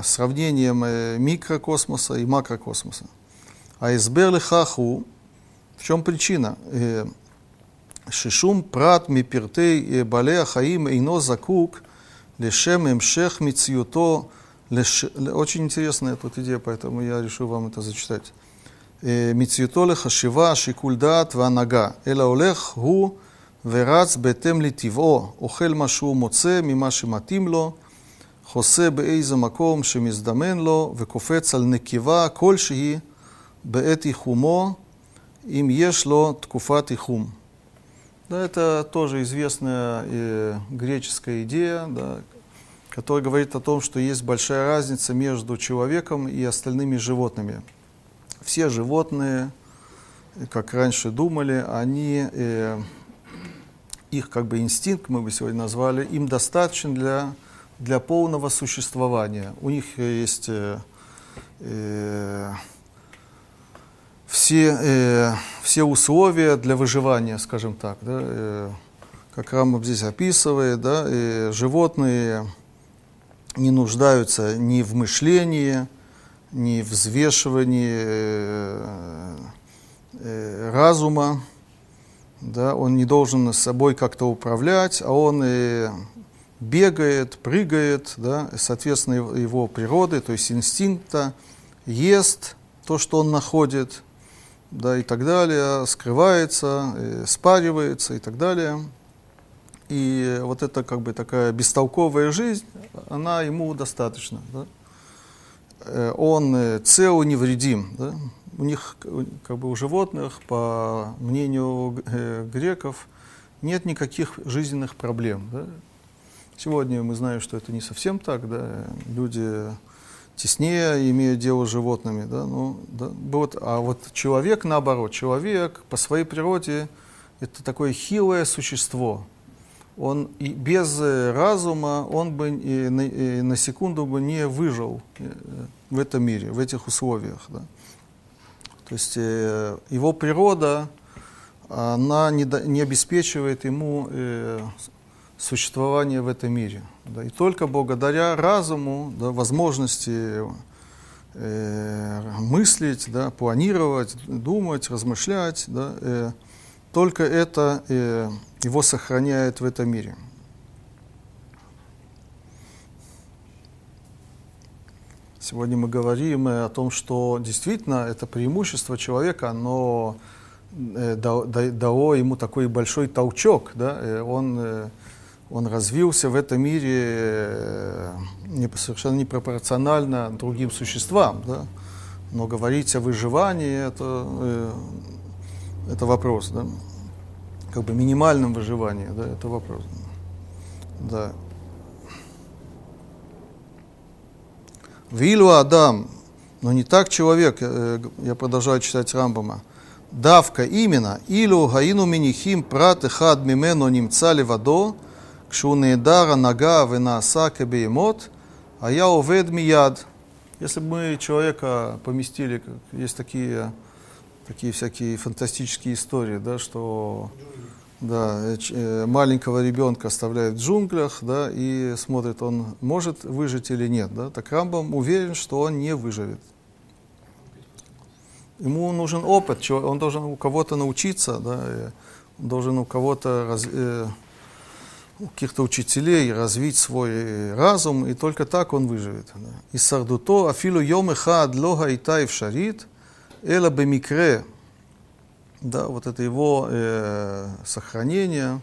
сравнением микрокосмоса и макрокосмоса? А изберли хаху. В чем причина? Шишум прат мипиртей э, балея хаим ино закук лешем эмшех мициюто. леш- ле- Очень интересная тут идея, поэтому я решил вам это зачитать. מציאותו לחשיבה, שיקול דעת והנהגה, אלא הולך הוא ורץ בהתאם לטבעו, אוכל מה שהוא מוצא ממה שמתאים לו, חוסה באיזה מקום שמזדמן לו, וקופץ על נקבה כלשהי בעת איחומו, אם יש לו תקופת איחום. Да, это тоже известная э, греческая идея, да, которая говорит о том, что есть большая разница между человеком и остальными животными все животные, как раньше думали, они, э, их как бы инстинкт, мы бы сегодня назвали, им достаточен для, для полного существования. У них есть э, э, все, э, все условия для выживания, скажем так. Да, э, как Рамбам здесь описывает, да, э, животные не нуждаются ни в мышлении, ни в взвешивании э, э, разума, да, он не должен с собой как-то управлять, а он э, бегает, прыгает, да, соответственно его- его природы, то есть инстинкта, ест то, что он находит, да, и так далее, скрывается, э, спаривается и так далее. И вот эта как бы такая бестолковая жизнь, она ему достаточно. Да? Э, Он э, цел невредим. Да? У них, э, как бы у животных, по мнению греков, нет никаких жизненных проблем. Да? Сегодня мы знаем, что это не совсем так. Да? Люди теснее имеют дело с животными. Да? Ну, да? Вот, а вот человек, наоборот, человек по своей природе это такое хилое существо. Он и без э, разума он бы и на, и на секунду бы не выжил э, в этом мире, в этих условиях. Да? То есть э, его природа, она не, да- не обеспечивает ему э, существование в этом мире. Да? И только благодаря разуму, да, возможности э, мыслить, да, планировать, думать, размышлять, да, э, только это э, его сохраняет в этом мире. Сегодня мы говорим э, о том, что действительно это преимущество человека, оно э, да- да- дало ему такой большой толчок. Да? э, Он, он развился в этом мире совершенно непропорционально другим существам. Да? Но говорить о выживании это, это вопрос. Да? Как бы минимальном выживании, да, это вопрос. Да. Вилу Адам, но не так человек, э, я продолжаю читать Рамбама. Давка именно, илу гаину минихим прат эхад мимену нимца левадо, кшу неедара нага венааса кебеемот, а я овед мияд. Если бы мы человека поместили, есть такие, такие всякие фантастические истории, да, что да, э, маленького ребенка оставляют в джунглях, да, и смотрит, он может выжить или нет, да. Так Рамбам уверен, что он не выживет. Ему нужен опыт, он должен у кого-то научиться, да, э, он должен у кого-то, э, у каких-то учителей развить свой разум, и только так он выживет. Да. И сардуто афилу йом эхад ло хаита эфшарит, эла бемикре, да, вот это его э, сохранение,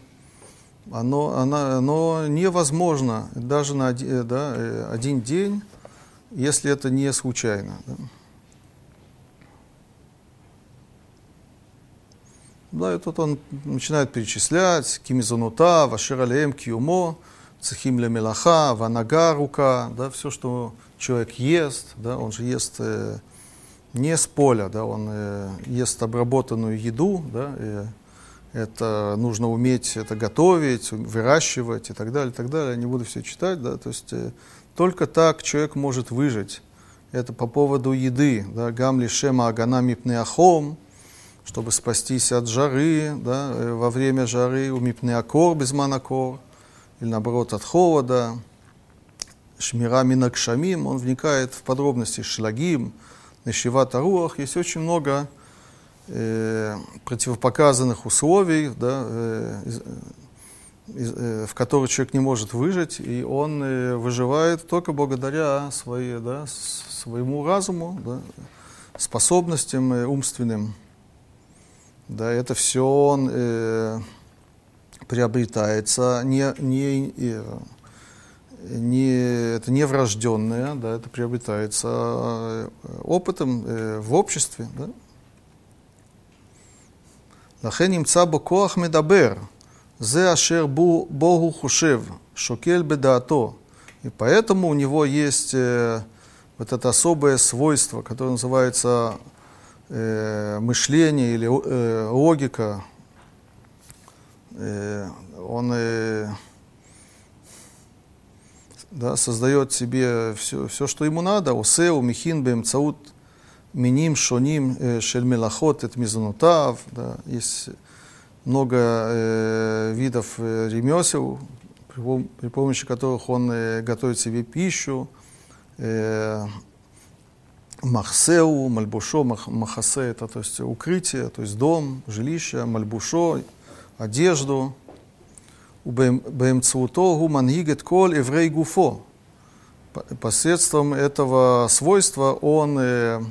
оно, оно, оно невозможно даже на оди- э, да, э, один день, если это не случайно. да. Да, и тут он начинает перечислять кимизонута, ваширалеем киумо, цехим ле мелаха, ванага рука, да, все, что человек ест, да, он же ест э, не с поля, да, он э, ест обработанную еду, да, и это нужно уметь это готовить, выращивать и так далее, и так далее. Я не буду все читать, да, то есть э, только так человек может выжить. Это по поводу еды, да, гамли шема агана мипнеахом, чтобы спастись от жары, да, э, во время жары, у мипнеакор без манакор, или наоборот от холода. Шмира минакшамим, он вникает в подробности шлагим, нешиват аруах. Есть очень много э, противопоказанных условий, да, э, из, из, э, в которых человек не может выжить, и он э, выживает только благодаря своей, да, своему разуму, да, способностям э, умственным. Да, это все он э, приобретается не, не, э, не, это не врожденное, да, это приобретается э, опытом э, в обществе. Да. לכן נמצא בו כוח מדבר, זה אשר בו, בו הוא חושב, шокель бедато. И поэтому у него есть э, вот это особое свойство, которое называется э, мышление или э, логика. Э, он э, да, создает себе все, все, что ему надо. Осеу, михин, бемцаут, миним, шоним, э, шель мелахот, это мизанутав. Да, есть много э, видов э, ремесел, при, при помощи которых он э, готовит себе пищу. Э, Махсеу, мальбушо, мах, махасе это то есть укрытие, то есть дом, жилище, мальбушо, одежду. Бемцуто гу мангигет кол еврей гуфо. По- Посредством этого свойства он, э,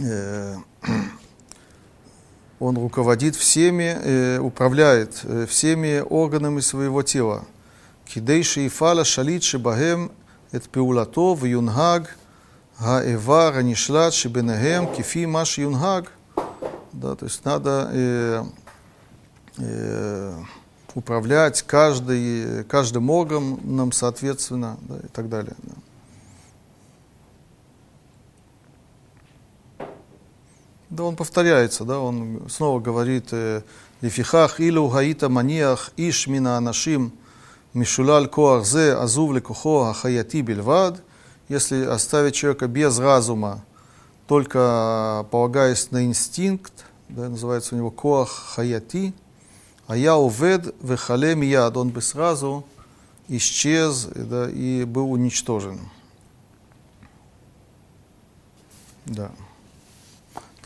э, он руководит всеми, э, управляет э, всеми органами своего тела. כדי שיפעל השליט שבהם את פעולתו ויונהג האיבר הנשלט שביניהם כפי מה שיונהג. Да, то есть надо э, э, управлять каждый, каждым органом соответственно да, и так далее. да. Да, он повторяется, да, он снова говорит э, «Лифихах илу гаита маниах иш мина анашим мишулаль коах зе азув лекухо ахаяти бельвад». Если оставить человека без разума, только полагаясь на инстинкт, да, называется у него коах хаяти, а я увед вехале мияд, он бы сразу исчез да, и был уничтожен. Да.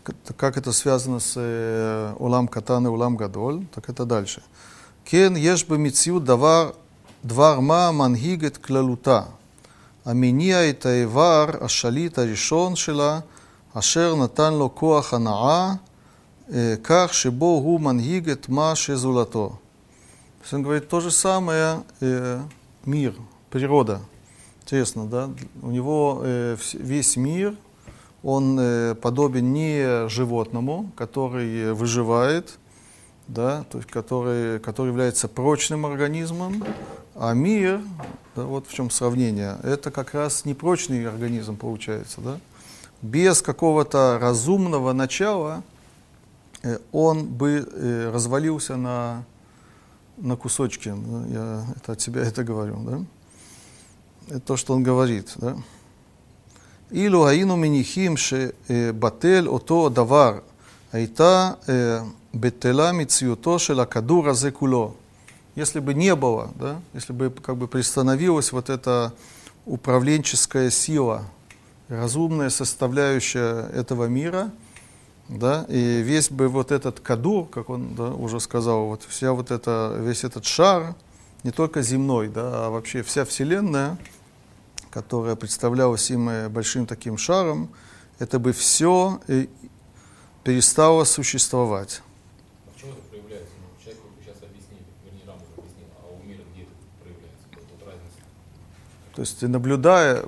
К- Как это связано с э, улам катан и улам гадоль, так это дальше. כן, יש במציאות דבר, דבר מה מנהיג את כללותה, המניע את האיבר השליט הראשון שלה, אשר נתן לו כוח הנאה, Э, как шибо Богу мангигет маши золото. То есть он говорит то же самое э, мир, природа. Интересно, да? У него э, весь мир, он э, подобен не животному, который выживает, да, то есть который, который является прочным организмом, а мир, да, вот в чем сравнение, это как раз непрочный организм получается, да? Без какого-то разумного начала – Э, он бы э, развалился на, на кусочки. Ну, я это от себя это говорю. Да? Это то, что он говорит. Да? Илу аину минихим ше э, батель ото давар айта бетела мициюто шела кадура зекуло. Если бы не было, да, если бы как бы пристановилась вот эта управленческая сила, разумная составляющая этого мира – да, и весь бы вот этот кадур, как он да, уже сказал, вот вся вот эта, весь этот шар, не только земной, да, а вообще вся Вселенная, которая представлялась им э, большим таким шаром, это бы все перестало существовать. А в чем это проявляется? Ну, человек вы сейчас объяснили, вернее, Рам уже объяснил, а у мира где это проявляется? Вот тут разница. То есть наблюдая,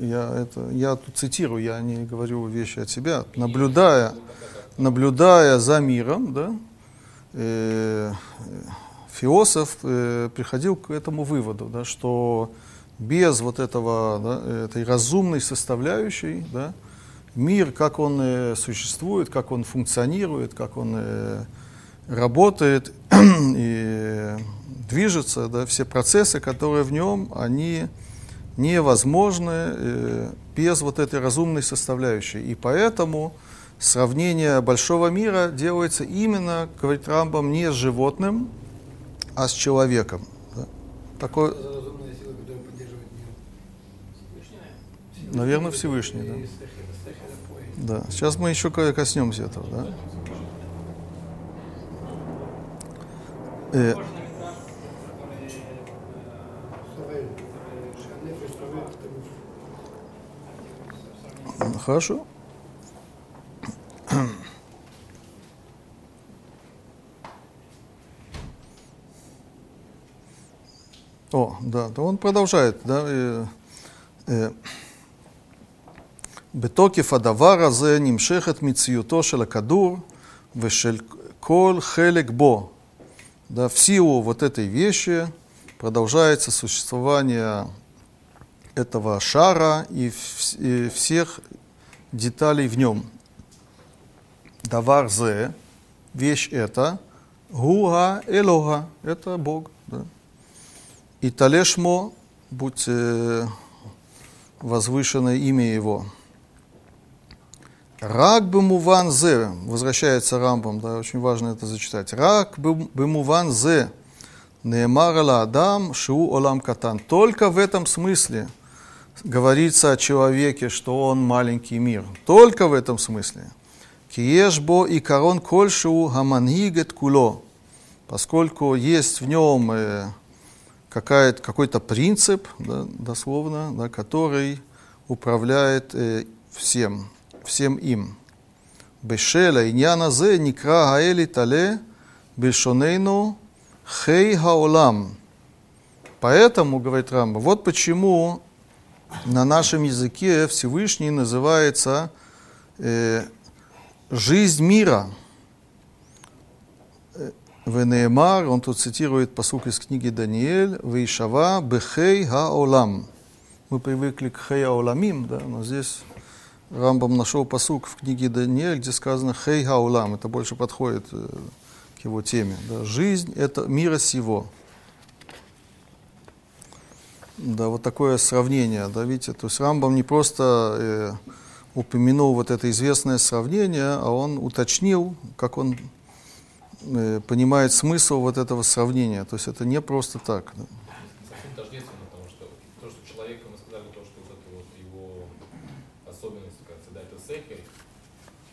я, это, я тут цитирую, я не говорю вещи от себя, наблюдая, наблюдая за миром, да, э, философ э, приходил к этому выводу, да, что без вот этого, да, этой разумной составляющей, да, мир, как он э, существует, как он функционирует, как он э, работает и движется, да, все процессы, которые в нем, они невозможны э, без вот этой разумной составляющей. И поэтому сравнение большого мира делается именно, говорит Рамбам, не с животным, а с человеком. Да. Всевышний, наверное. Всевышний, да. Да. Сейчас мы еще ко- коснемся этого. Да. Э, Похож на метраж, который э, Савель. Шанефеш Савель, потому что сравнение. Хорошо. О, да, то он продолжает, да, э, э, בתוקף הדבר הזה נמשכת מציאותו של הכדור ושל כל חלק бо. Да, в силу вот этой вещи продолжается существование этого шара и, вс- и всех деталей в нем. Давар зе, вещь это, гуга элога, это Бог. Да. И талешмо, будь э, возвышенное имя его. Рак бемуван зе, возвращается Рамбам, да, очень важно это зачитать. Рак бемуван зе, неемар адам шу олам катан. Только в этом смысле говорится о человеке, что он маленький мир. Только в этом смысле. Киешбо и корон кольшу гамангигет куло. Поскольку есть в нем э, какой-то принцип, да, дословно, да, который управляет э, всем, всем им. Бешеля иньяна зе никра гаэли тале бешонейну хей хаолам. Поэтому, говорит Рамба, вот почему на нашем языке Всевышний называется э, жизнь мира. Э, Венеемар, он тут цитирует посук из книги Даниэль, Вейшава бехей хаолам. Мы привыкли к хей ауламим, да, но здесь Рамбам нашел посук в книге Даниэль, где сказано хей хаолам. Это больше подходит э, к его теме. Да. Жизнь – это мира сего. Да, вот такое сравнение, да, видите, то есть Рамбам не просто э, упомянул вот это известное сравнение, а он уточнил, как он э, понимает смысл вот этого сравнения. То есть это не просто так. да. Не совсем тождественно, потому что то, что человека, мы сказали, то, что вот это вот его особенность, кажется, да, это сехер,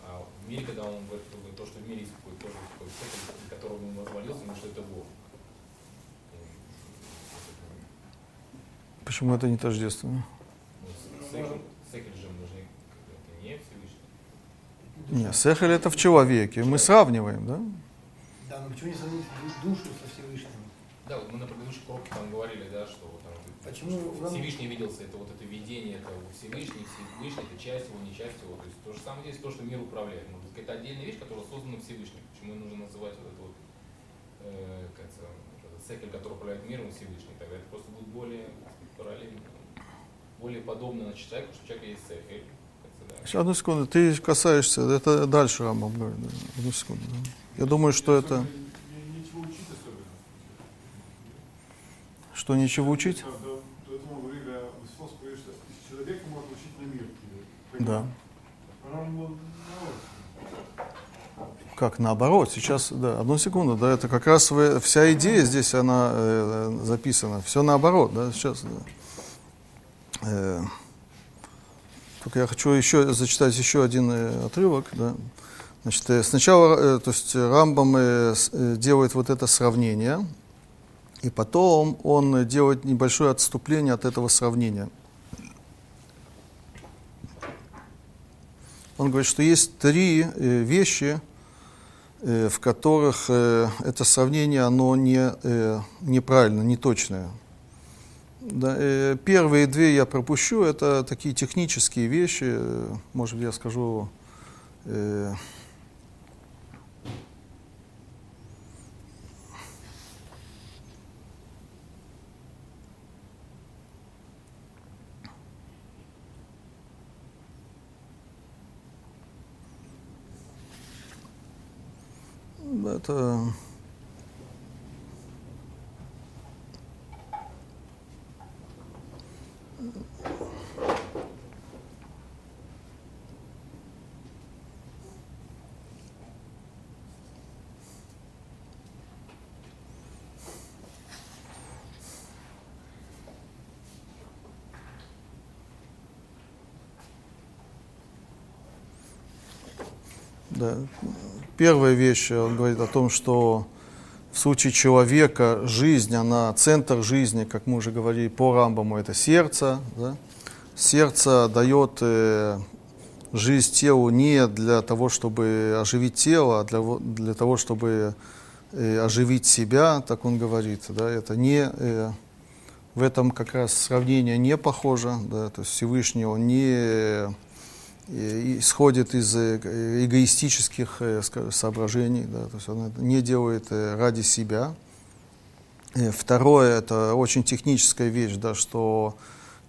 а в мире, когда он говорит, как бы, то, что в мире есть какой тоже такой сехер, которого он возвалился, потому что это Бог. Почему это не тождественно? Это не. Нет, сехель это в человеке. Мы сравниваем, да? Да, но почему не сравнить ду- душу со Всевышним? Да, вот мы на предыдущих уроках там говорили, да, что вот там Почему Всевышний виделся, это вот это видение, это Всевышний, Всевышний, это часть его, не часть его. То есть то же самое здесь, то, что мир управляет. Может быть, какая-то отдельная вещь, которая создана Всевышним. Почему ее нужно называть вот это вот, э, как это, цикл, который управляет миром Всевышний. Тогда это просто будет более параллельно, более подобно значит, человеку, что у человека есть. Сейчас, одну секунду, ты касаешься, это дальше Рамбам говорит. да. Одну секунду. да. Я думаю, что это... Что, ничего учить? Да, Как наоборот, сейчас, да, одну секунду, да, это как раз вы- вся идея здесь, она э, записана, все наоборот, да, сейчас, да. Э, только я хочу еще зачитать еще один э, отрывок, да. Значит, э, сначала, э, то есть Рамбам э, э, делает вот это сравнение, и потом он делает небольшое отступление от этого сравнения. Он говорит, что есть три э, вещи, в которых э, это сравнение, оно не, э, неправильно, не точное. Да, э, первые две я пропущу, это такие технические вещи, э, может быть, я скажу, это Да. Первая вещь, он говорит о том, что в случае человека жизнь, она центр жизни, как мы уже говорили по Рамбаму, это сердце. Да? Сердце дает э, жизнь телу не для того, чтобы оживить тело, а для, для того, чтобы э, оживить себя, так он говорит. Да? Это не, э, в этом как раз сравнение не похоже. Да? То есть Всевышний он не исходит из э, эгоистических э, соображений, да, то есть он не делает э, ради себя. Второе, это очень техническая вещь, да, что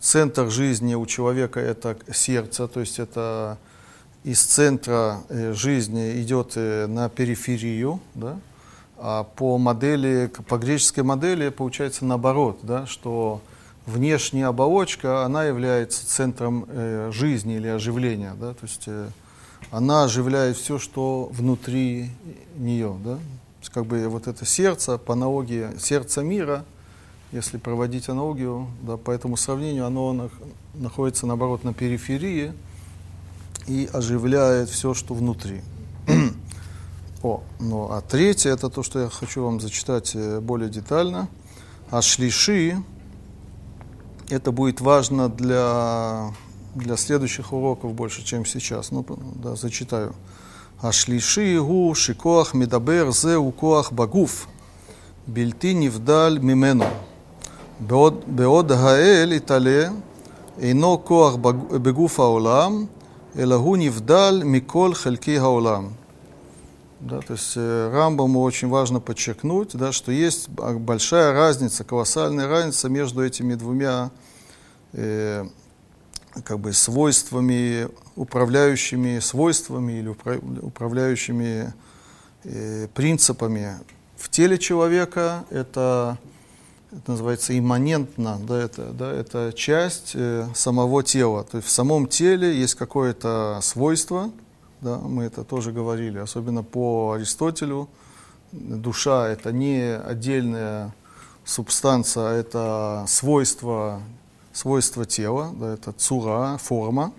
центр жизни у человека это сердце, то есть это из центра жизни идет на периферию, да, а по модели, по греческой модели получается наоборот, да, что внешняя оболочка, она является центром э, жизни или оживления, да, то есть э, она оживляет все, что внутри нее, да, как бы вот это сердце, по аналогии сердца мира, если проводить аналогию, да, по этому сравнению, оно находится, наоборот, на периферии и оживляет все, что внутри. О, ну, а третье, это то, что я хочу вам зачитать э, более детально. А шлиши, это будет важно для, для следующих уроков больше, чем сейчас. Ну, да, зачитаю. השלישי הוא שכוח מדבר זהו כוח בגוף, בלתי נבדל ממנו. בעוד, בעוד האל יתעלה אינו כוח בגוף העולם, אלא הוא נבדל מכל חלקי העולם. Да, то есть э, Рамбаму очень важно подчеркнуть, да, что есть большая разница, колоссальная разница между этими двумя э, как бы свойствами, управляющими свойствами или управляющими э, принципами в теле человека. Это, это называется имманентно, да, это, да, это часть э, самого тела. То есть в самом теле есть какое-то свойство, да, мы это тоже говорили, особенно по Аристотелю. Душа — это не отдельная субстанция, а это свойство, свойство тела, да, это цура, форма.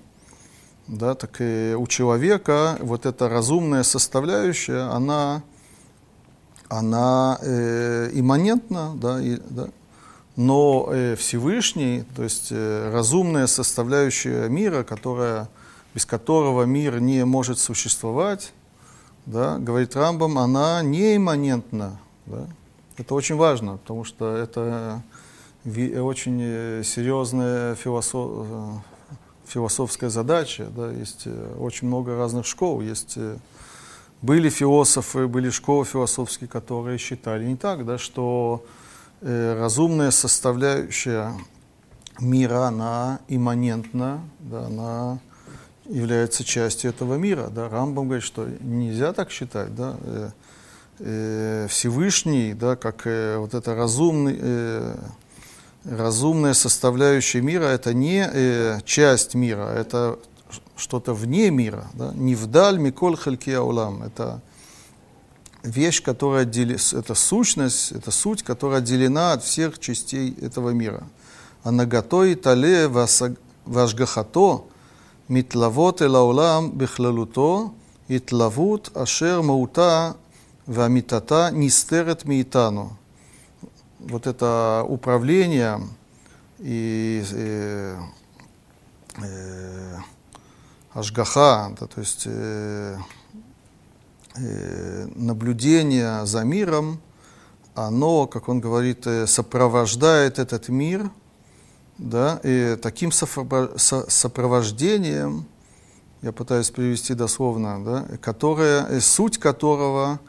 Да, так и у человека вот эта разумная составляющая, она, она э, имманентна, да, и, да, но э, Всевышний, то есть э, разумная составляющая мира, которая без которого мир не может существовать, да, говорит Рамбам, она не имманентна. Да. Это очень важно, потому что это очень э, серьезная философ, э, философская задача. Да. Есть э, очень много разных школ. Есть, были философы, были школы философские, которые считали не так, да, что э, разумная составляющая мира, она имманентна, да, она является частью этого мира. Да? Рамбам говорит, что нельзя так считать. Да? Э, э, Всевышний, да, как э, вот это разумный, разумная составляющая мира, это не часть мира, это что-то вне мира. Да? Не вдаль миколь хальки аулам. Это вещь, которая отдел... это сущность, это суть, которая отделена от всех частей этого мира. А наготой тале вашгахато, מתלוות אל העולם בכללותו התלוות אשר מהותה ואמיתתה נסתרת מאיתנו. Вот это управление и э, э, ашгаха, да, то есть э, э, наблюдение за миром, оно, как он говорит, э, сопровождает этот мир – да, и таким сопровождением, я пытаюсь перевести дословно, да, которое, э, суть которого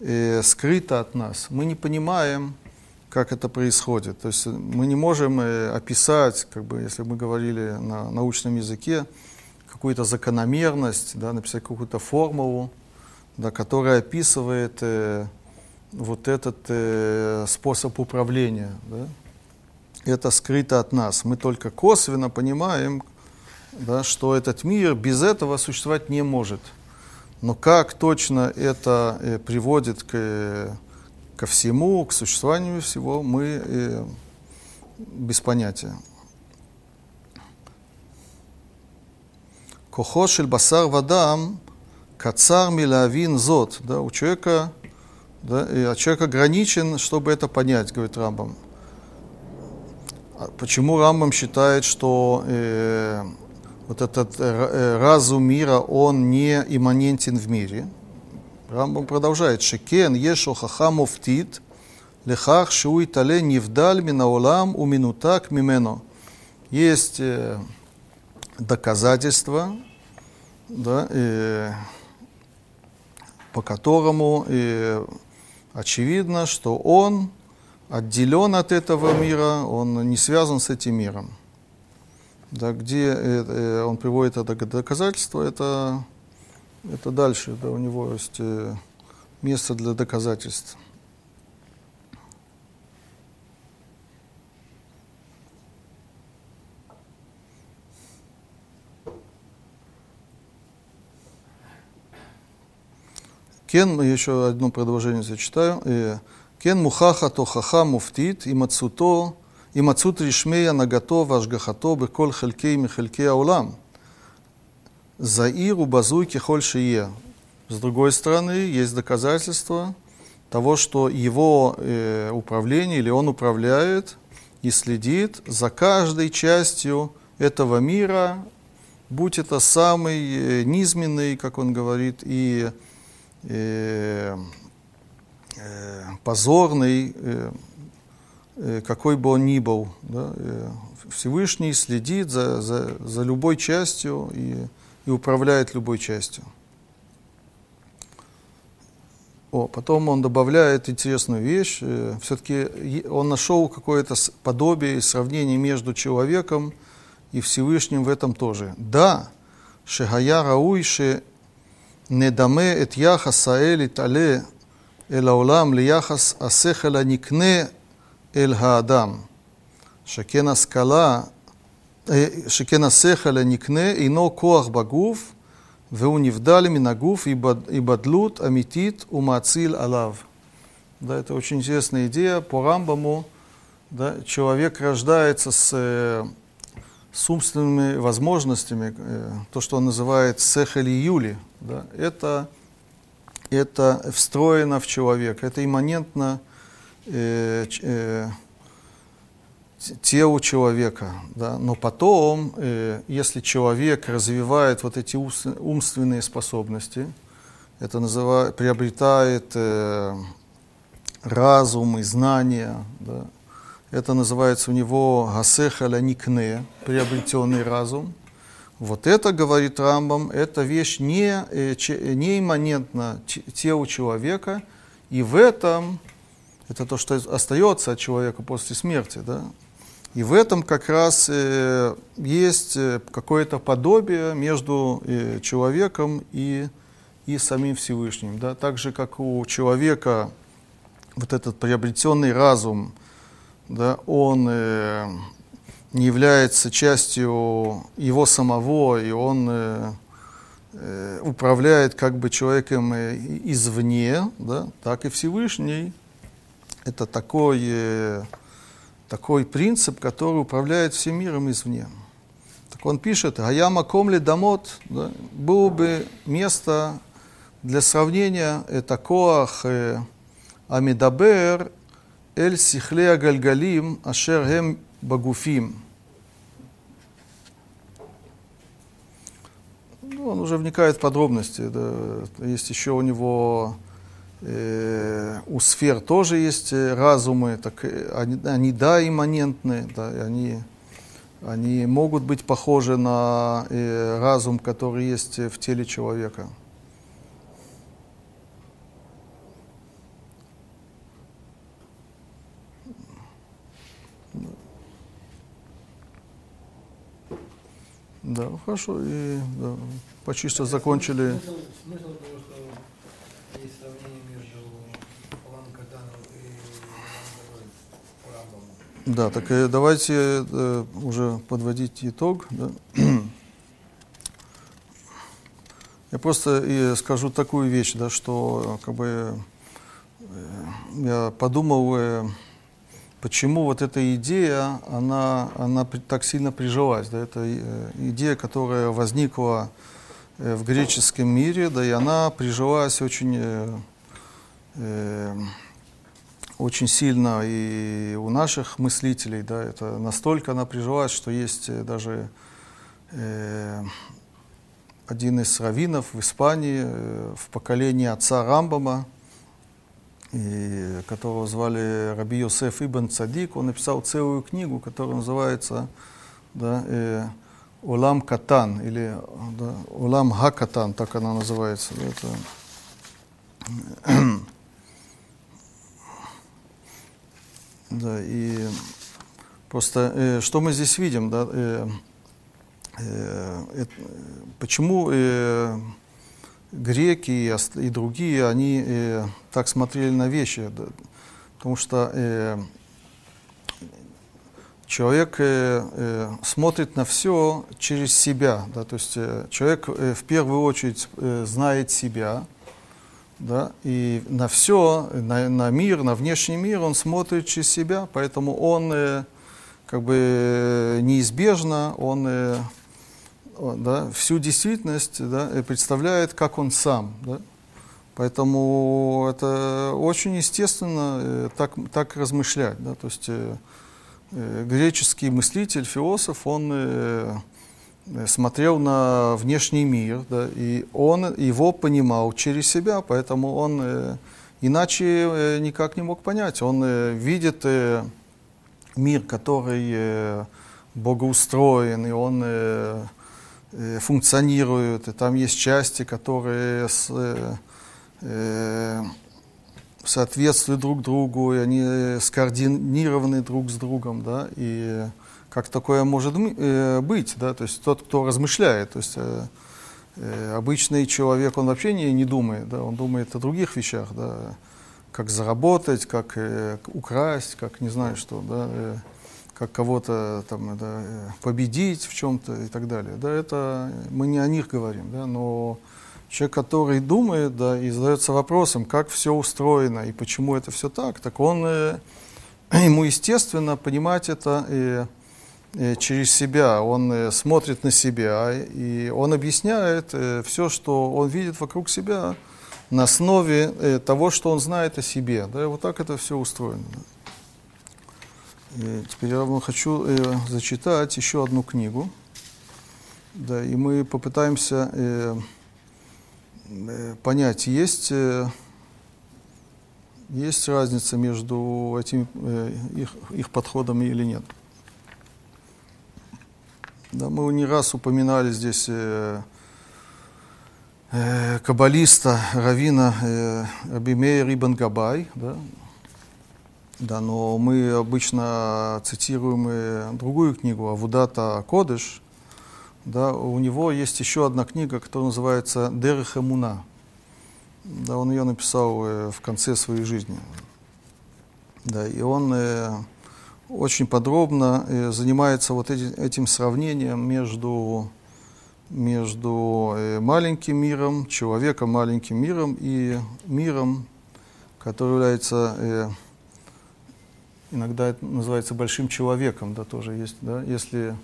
э, скрыта от нас. Мы не понимаем, как это происходит. То есть мы не можем э, описать, как бы, если мы говорили на научном языке, какую-то закономерность, да, написать какую-то формулу, да, который описывает э, вот этот э, способ управления. Да? это скрыто от нас. Мы только косвенно понимаем, да, что этот мир без этого существовать не может. Но как точно это э, приводит к, э, ко всему, к существованию всего, мы э, без понятия. Кохошель басар вадам кацар милавин зот. Да, у человека, да, от человека ограничен, чтобы это понять, говорит Рамбам. А Почему Рамбам считает, что э, вот этот э, э, разум мира, он не имманентен в мире? Рамбам продолжает. Шекен ешо хахам уфтит лехах шуй тале нивдаль минаолам уминутак мимену. Есть э, доказательства, да, э, по которому э, очевидно, что он отделен от этого мира, он не связан с этим миром. Да, где э, э, он приводит это доказательство, это, это дальше, да, у него есть э, место для доказательств. Кен, еще одно продолжение зачитаю. Э, Кен мухаха тохаха муфтит, и мацуто, и мацут ришмея нагато вашгахато бекол хелькей михелькей аулам. Заиру базуй кехоль шие. С другой стороны, есть доказательства того, что его э, управление или он управляет и следит за каждой частью этого мира, будь это самый э, низменный, как он говорит, и э, Э, позорный, э, э, какой бы он ни был. Да, Всевышний следит за, за, за любой частью и, и управляет любой частью. О, потом он добавляет интересную вещь. Все-таки он нашел какое-то подобие и сравнение между человеком и Всевышним в этом тоже. Да, Шегая Рауиши Недаме Этьяха Саэли Тале אל העולם ליחס השכל הנקנה אל האדם. שכן השכלה, אה, שכן השכל הנקנה אינו כוח בגוף, והוא נבדל מן הגוף היבד- היבדלות אמיתית ומאציל עליו. Да, это очень интересная идея. По Рамбаму да, человек рождается с, э, с умственными возможностями, э, то, что он называет сехали юли, да, это, это встроено в человека, это имманентно э, э, телу человека. Да. Но потом, э, если человек развивает вот эти умственные способности, это называет, приобретает э, разум и знания, да, это называется у него гасехаля никне, приобретенный разум. Вот это, говорит Рамбам, это вещь не, э, не имманентна те- телу человека, и в этом, это то, что остается от человека после смерти, да, и в этом как раз э, есть э, какое-то подобие между человеком и, и самим Всевышним. Да? Так же, как у человека вот этот приобретенный разум, да, он не является частью его самого, и он э, э, управляет как бы человеком э, извне, да, так и Всевышний. Это такой, э, такой принцип, который управляет всем миром извне. Так он пишет, «Гаяма комли дамот» да, было бы место для сравнения, это коах э, амидабер эль сихле агальгалим ашер хем багуфим. Он уже вникает в подробности. да. Есть еще у него э, у сфер тоже есть э, разумы, так э, они, они да имманентны, да, они, они могут быть похожи на э, разум, который есть в теле человека. Да, хорошо, и да, почти что закончили. Смысл, смысл того, что сравнение между Улам Катаном и. Да, так давайте э, уже подводить итог. да. Я просто и скажу такую вещь, да, что э, как бы э, я подумал, э, почему вот эта идея, она, она так сильно прижилась. Да, это идея, которая возникла в греческом мире, да, и она прижилась очень, э, э, очень сильно и у наших мыслителей. Да, это настолько она прижилась, что есть э, даже э, один из раввинов в Испании э, в поколении отца Рамбама, и, которого звали Раби Йосеф Ибн Цадик, он написал целую книгу, которая называется да, э, Олам Катан, или да, Олам Хакатан, так она называется. да, это, да, и просто э, что мы здесь видим, да, э, э, э, почему э, греки и, и другие, они э, так смотрели на вещи, да, потому что э, человек э, э, смотрит на все через себя, да, то есть э, человек э, в первую очередь э, знает себя, да, и на все, на, на мир, на внешний мир он смотрит через себя, поэтому он э, как бы э, неизбежно, он э, да, всю действительность да, э, представляет, как он сам. Да? Поэтому это очень естественно э, так, так размышлять. Да? То есть э, греческий мыслитель, философ, он э, э, смотрел на внешний мир, да, и он его понимал через себя, поэтому он э, иначе э, никак не мог понять. Он э, видит э, мир, который э, богоустроен, и он э, э, функционирует, и там есть части, которые с, э, э, соответствуют друг другу, и они скоординированы друг с другом, да, и как такое может э, быть, да, то есть тот, кто размышляет, то есть э, э, обычный человек, он вообще не, не думает, да, он думает о других вещах, да, как заработать, как э, украсть, как не знаю что, да, э, как кого-то там да, э, победить в чем-то и так далее. Да, это мы не о них говорим, да, но человек, который думает, да, и задается вопросом, как все устроено и почему это все так, так он э, ему естественно понимать это э, э, через себя. Он э, смотрит на себя и он объясняет все, что он видит вокруг себя на основе э, того, что он знает о себе. Да, вот так это все устроено. И теперь я вам хочу э, зачитать еще одну книгу. Да, и мы попытаемся э, э, понять, есть, э, есть разница между этими, э, их, их подходами или нет. Да, мы не раз упоминали здесь э, э, каббалиста Равина э, Абимея Рибан Габай, да, да, но мы обычно цитируем э, другую книгу Авудата Кодыш. Да, у него есть еще одна книга, которая называется Дерех Эмуна. Да, он ее написал э, в конце своей жизни. Да, и он э, очень подробно э, занимается вот эти- этим сравнением между, между э, маленьким миром, человеком маленьким миром и миром, который является э, иногда это называется большим человеком, да, тоже есть, да, если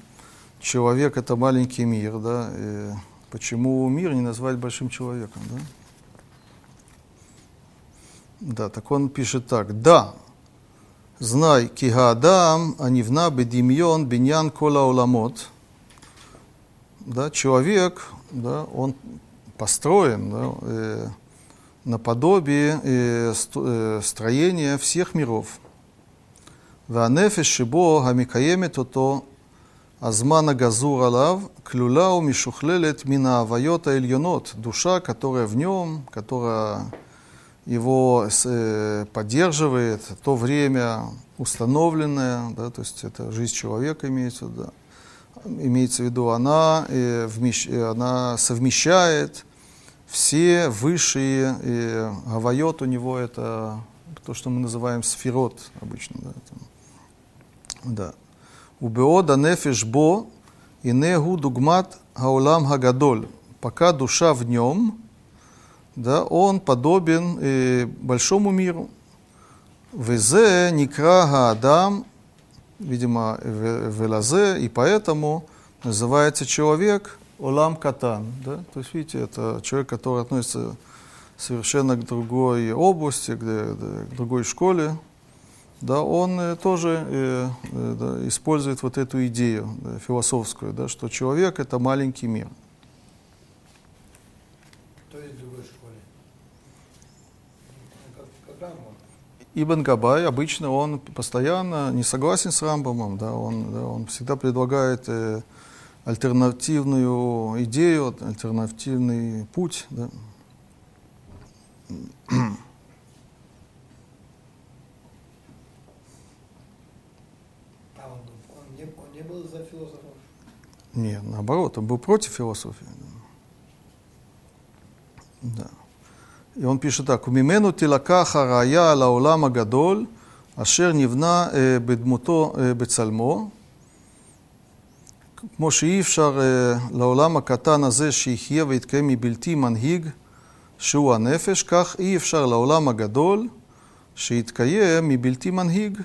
человек — это маленький мир, да, и почему мир не назвать большим человеком, да? Да, так он пишет так. Да, знай, кигадам, анивна, бедимьон, биньян, кола уламот. Да, человек, да, он построен да, э, наподобие э, сто, э, строения всех миров. Ванефиш шибо гамикаемет ото Азмана Газур Алав, Клюляу Мишухлелет Мина Авайота ильюнот душа, которая в нем, которая его поддерживает, то время установленное, да, то есть это жизнь человека имеется, да, имеется в виду, она, э, вмещ, э, она совмещает все высшие, э, и гавайот у него это то, что мы называем сферот обычно, да, там, да. Убеода нефеш бо и негу дугмат гаулам хагадоль. Пока душа в нем, да, он подобен э, большому миру. Везе никра гаадам, видимо, велазе, и поэтому называется человек Олам Катан. Да? То есть, видите, это человек, который относится совершенно к другой области, к, к другой школе. Да, он э, тоже э, э, да, использует вот эту идею да, философскую, да, что человек это маленький мир. То есть в другой школе. Рамбам. Ибн Габай обычно он постоянно не согласен с Рамбамом, да, он, да, он всегда предлагает э, альтернативную идею, альтернативный путь. Да. Нет, наоборот, он был против философии. Да. И он пишет так, «Умимену тилаках הרעיה על העולם הגדול, אשר נבנה אה, בדמותו אה, בצלמו, כמו שאי אפשר אה, לעולם הקטן הזה שיחיה ויתקיים מבלתי מנהיג, שהוא הנפש, כך אי אפשר לעולם הגדול שיתקיים מבלתי מנהיג.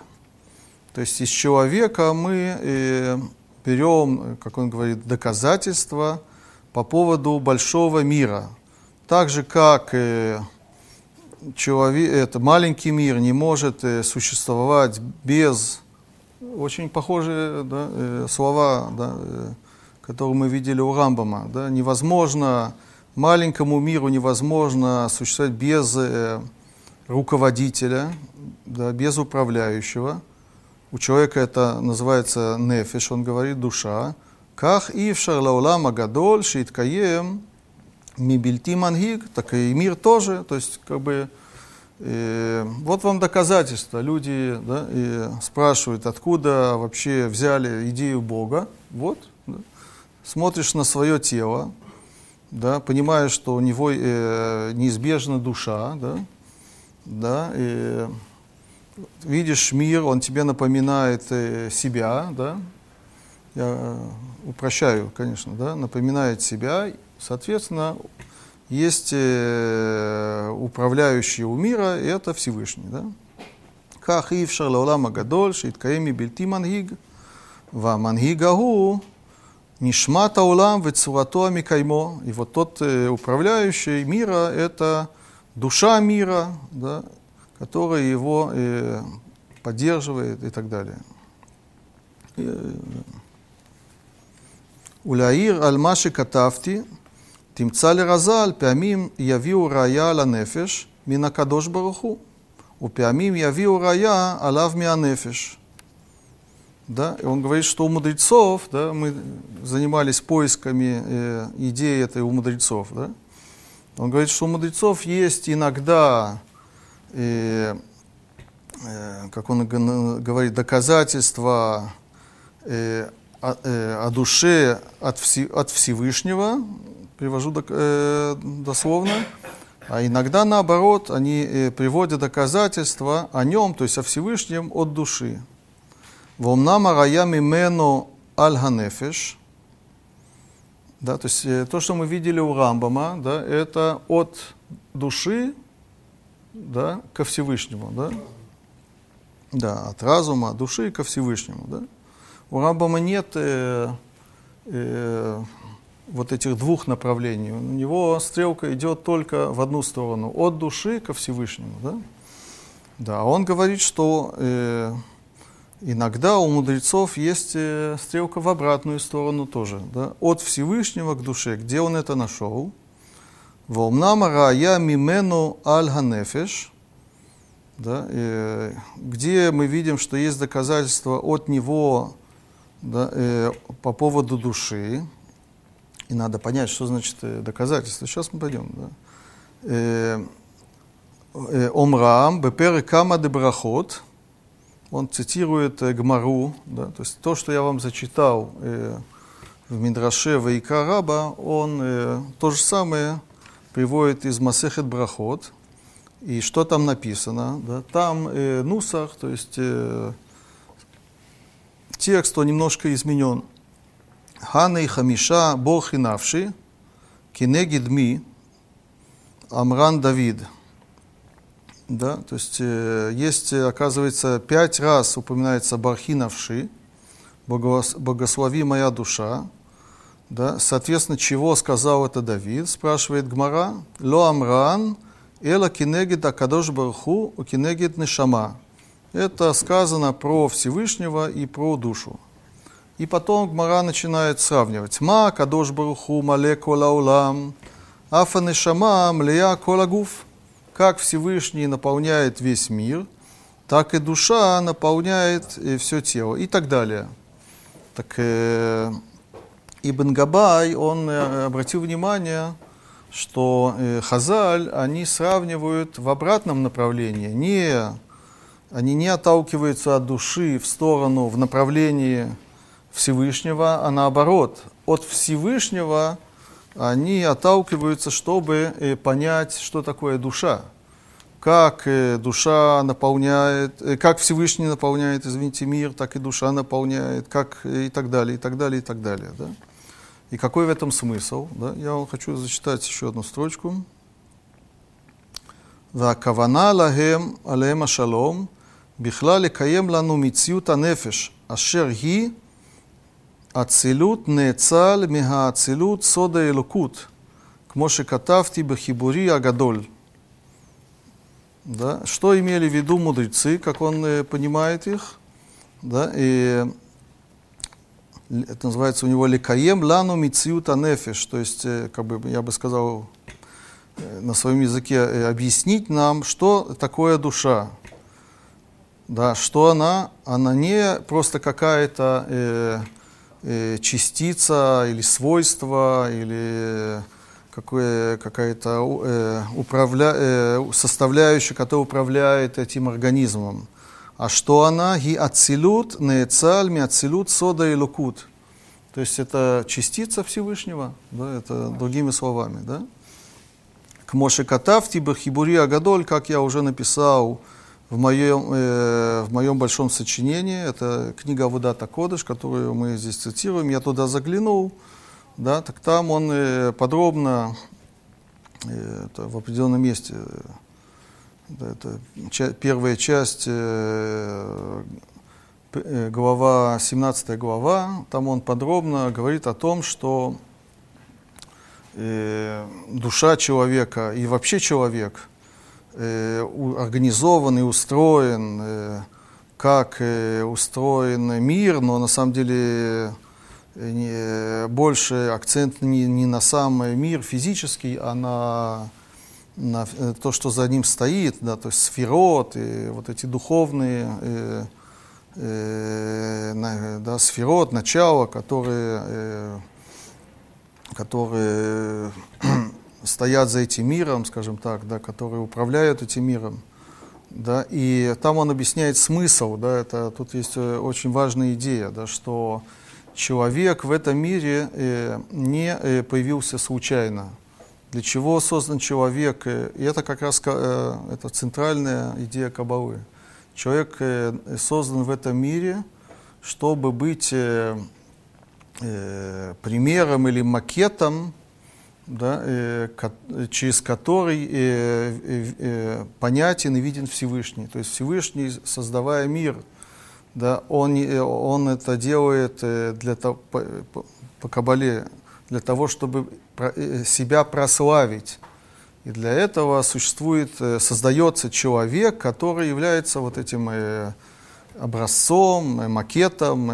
То есть из человека мы э, берем, как он говорит, доказательства по поводу большого мира. Так же, как э, человек, это, маленький мир не может э, существовать без очень похожие да, э, слова, да, э, которые мы видели у Рамбама. Да, невозможно, маленькому миру невозможно существовать без э, руководителя, да, без управляющего. У человека это называется нефиш, он говорит душа. Ках ившар лаулам агадоль шииткаем мибильти мангиг, так и мир тоже, то есть как бы э, вот вам доказательство. Люди да, и спрашивают, откуда вообще взяли идею Бога. Вот, да. смотришь на свое тело, да, понимаешь, что у него э, неизбежна душа, да, да, и видишь мир, он тебе напоминает э, себя, да, я э, упрощаю, конечно, да, напоминает себя, соответственно, есть э, управляющий у мира, и это Всевышний, да. Как и в Шарлаулама Гадоль, Шиткаеми Бельти Мангиг, Ва Мангигаху, Нишмата Улам, Вецуато Амикаймо. И вот тот управляющий мира – это душа мира, да, которая его э, поддерживает и так далее. Э, Уляир аль-маши катафти, тимцали разаль, пямим явиу рая аля нефеш, мина кадош баруху, у пямим явиу рая алав миа нефеш. Да? И он говорит, что у мудрецов, да, мы занимались поисками э, идеи этой у мудрецов, да? он говорит, что у мудрецов есть иногда э, э, как он г- говорит, доказательства э, о, э, о душе от, Всевышнего, привожу дословно, а иногда наоборот, они приводят доказательства о нем, то есть о Всевышнем от души. Вомнам арая мимену аль ганефеш. Да, то есть то, что мы видели у Рамбама, да, это от души да, ко Всевышнему. Да? да, от разума, от души ко Всевышнему. Да? У Рамбама нет э, э, вот этих двух направлений. У него стрелка идет только в одну сторону, от души ко Всевышнему. Да, да он говорит, что э, иногда у мудрецов есть э, стрелка в обратную сторону тоже, да, от Всевышнего к душе. Где он это нашел? Волнама рая мимену аль ганефеш, да, э, где мы видим, что есть доказательства от него да, э, по поводу души. И надо понять, что значит э, доказательство. Сейчас мы пойдем. Да. Э, э, Омрам, Бепер Кама де Брахот, он цитирует э, Гмару, да, то есть то, что я вам зачитал э, в Мидраше Вайка Раба, он э, то же самое приводит из Масехет Брахот. И что там написано? Да? Там э, нусах, то есть э, текст, он немножко изменен. Хана и Хамиша, Бог и Навши, Кинегид Ми, Амран Давид. Да, то есть э, есть, оказывается, пять раз упоминается Бархинавши, благослови моя душа. Да, соответственно, чего сказал это Давид, спрашивает Гмара. Ло Амран, Эла кинегид Акадош Барху, кинегид Нешама. Это сказано про Всевышнего и про душу. И потом Гмара начинает сравнивать. Ма Кадош Баруху Мале Колаулам, Афа Нешама Млея Колагуф. Как Всевышний наполняет весь мир, так и душа наполняет э, все тело и так далее. Так э, Ибн Габай, он э, обратил внимание, что э, Хазаль, они сравнивают в обратном направлении. Не, они не отталкиваются от души в сторону, в направлении Всевышнего, а наоборот, от Всевышнего они отталкиваются, чтобы э, понять, что такое душа. Как душа наполняет, как Всевышний наполняет, извините, мир, так и душа наполняет, как и так далее, и так далее, и так далее. Да? И какой в этом смысл? Да? Я вам хочу зачитать еще одну строчку. והכוונה להם, עליהם השלום, בכלל לקיים לנו מציאות הנפש, אשר היא אצילות נאצל מהאצילות סוד האלוקות, כמו שכתבתי בחיבורי הגדול. Да? Что имели в виду мудрецы, как он э, понимает их? Да? И это называется у него ликаем лану мициюта нефиш, то есть, э, как бы я бы сказал э, на своем языке, э, объяснить нам, что такое душа. Да, что она? Она не просто какая-то э, э, частица или свойство, или какое, какая-то э, управля, э, составляющая, которая управляет этим организмом. А что она? Ги ацилут неецаль ми ацилут сода и лукут. То есть это частица Всевышнего, да, это другими словами, да. К Моше Катавти Бахибури Агадоль, как я уже написал в моем, э, в моем большом сочинении, это книга Вудата Кодыш, которую мы здесь цитируем, я туда заглянул, да, так там он э, подробно э, в определенном месте это ча- первая часть, э, э, глава, 17 глава, там он подробно говорит о том, что э, душа человека и вообще человек э, организован и устроен, э, как э, устроен мир, но на самом деле э, не, больше акцент не, не на сам мир физический, а на на э, то, что за ним стоит, да, то есть сферот, и вот эти духовные э, э, на, да, сферот, начало, которые, э, которые стоят за этим миром, скажем так, да, которые управляют этим миром. Да, и там он объясняет смысл, да, это, тут есть э, очень важная идея, да, что человек в этом мире э, не э, появился случайно. Для чего создан человек? Э, И это как раз э, это центральная идея Кабалы. Человек э, создан в этом мире, чтобы быть примером или макетом, да, через который понятен и виден Всевышний. То есть Всевышний, создавая мир, да, он, он это делает для по, по- по Кабале, для того, чтобы э, себя прославить. И для этого существует, э, создается человек, который является вот этим э, образцом, макетом,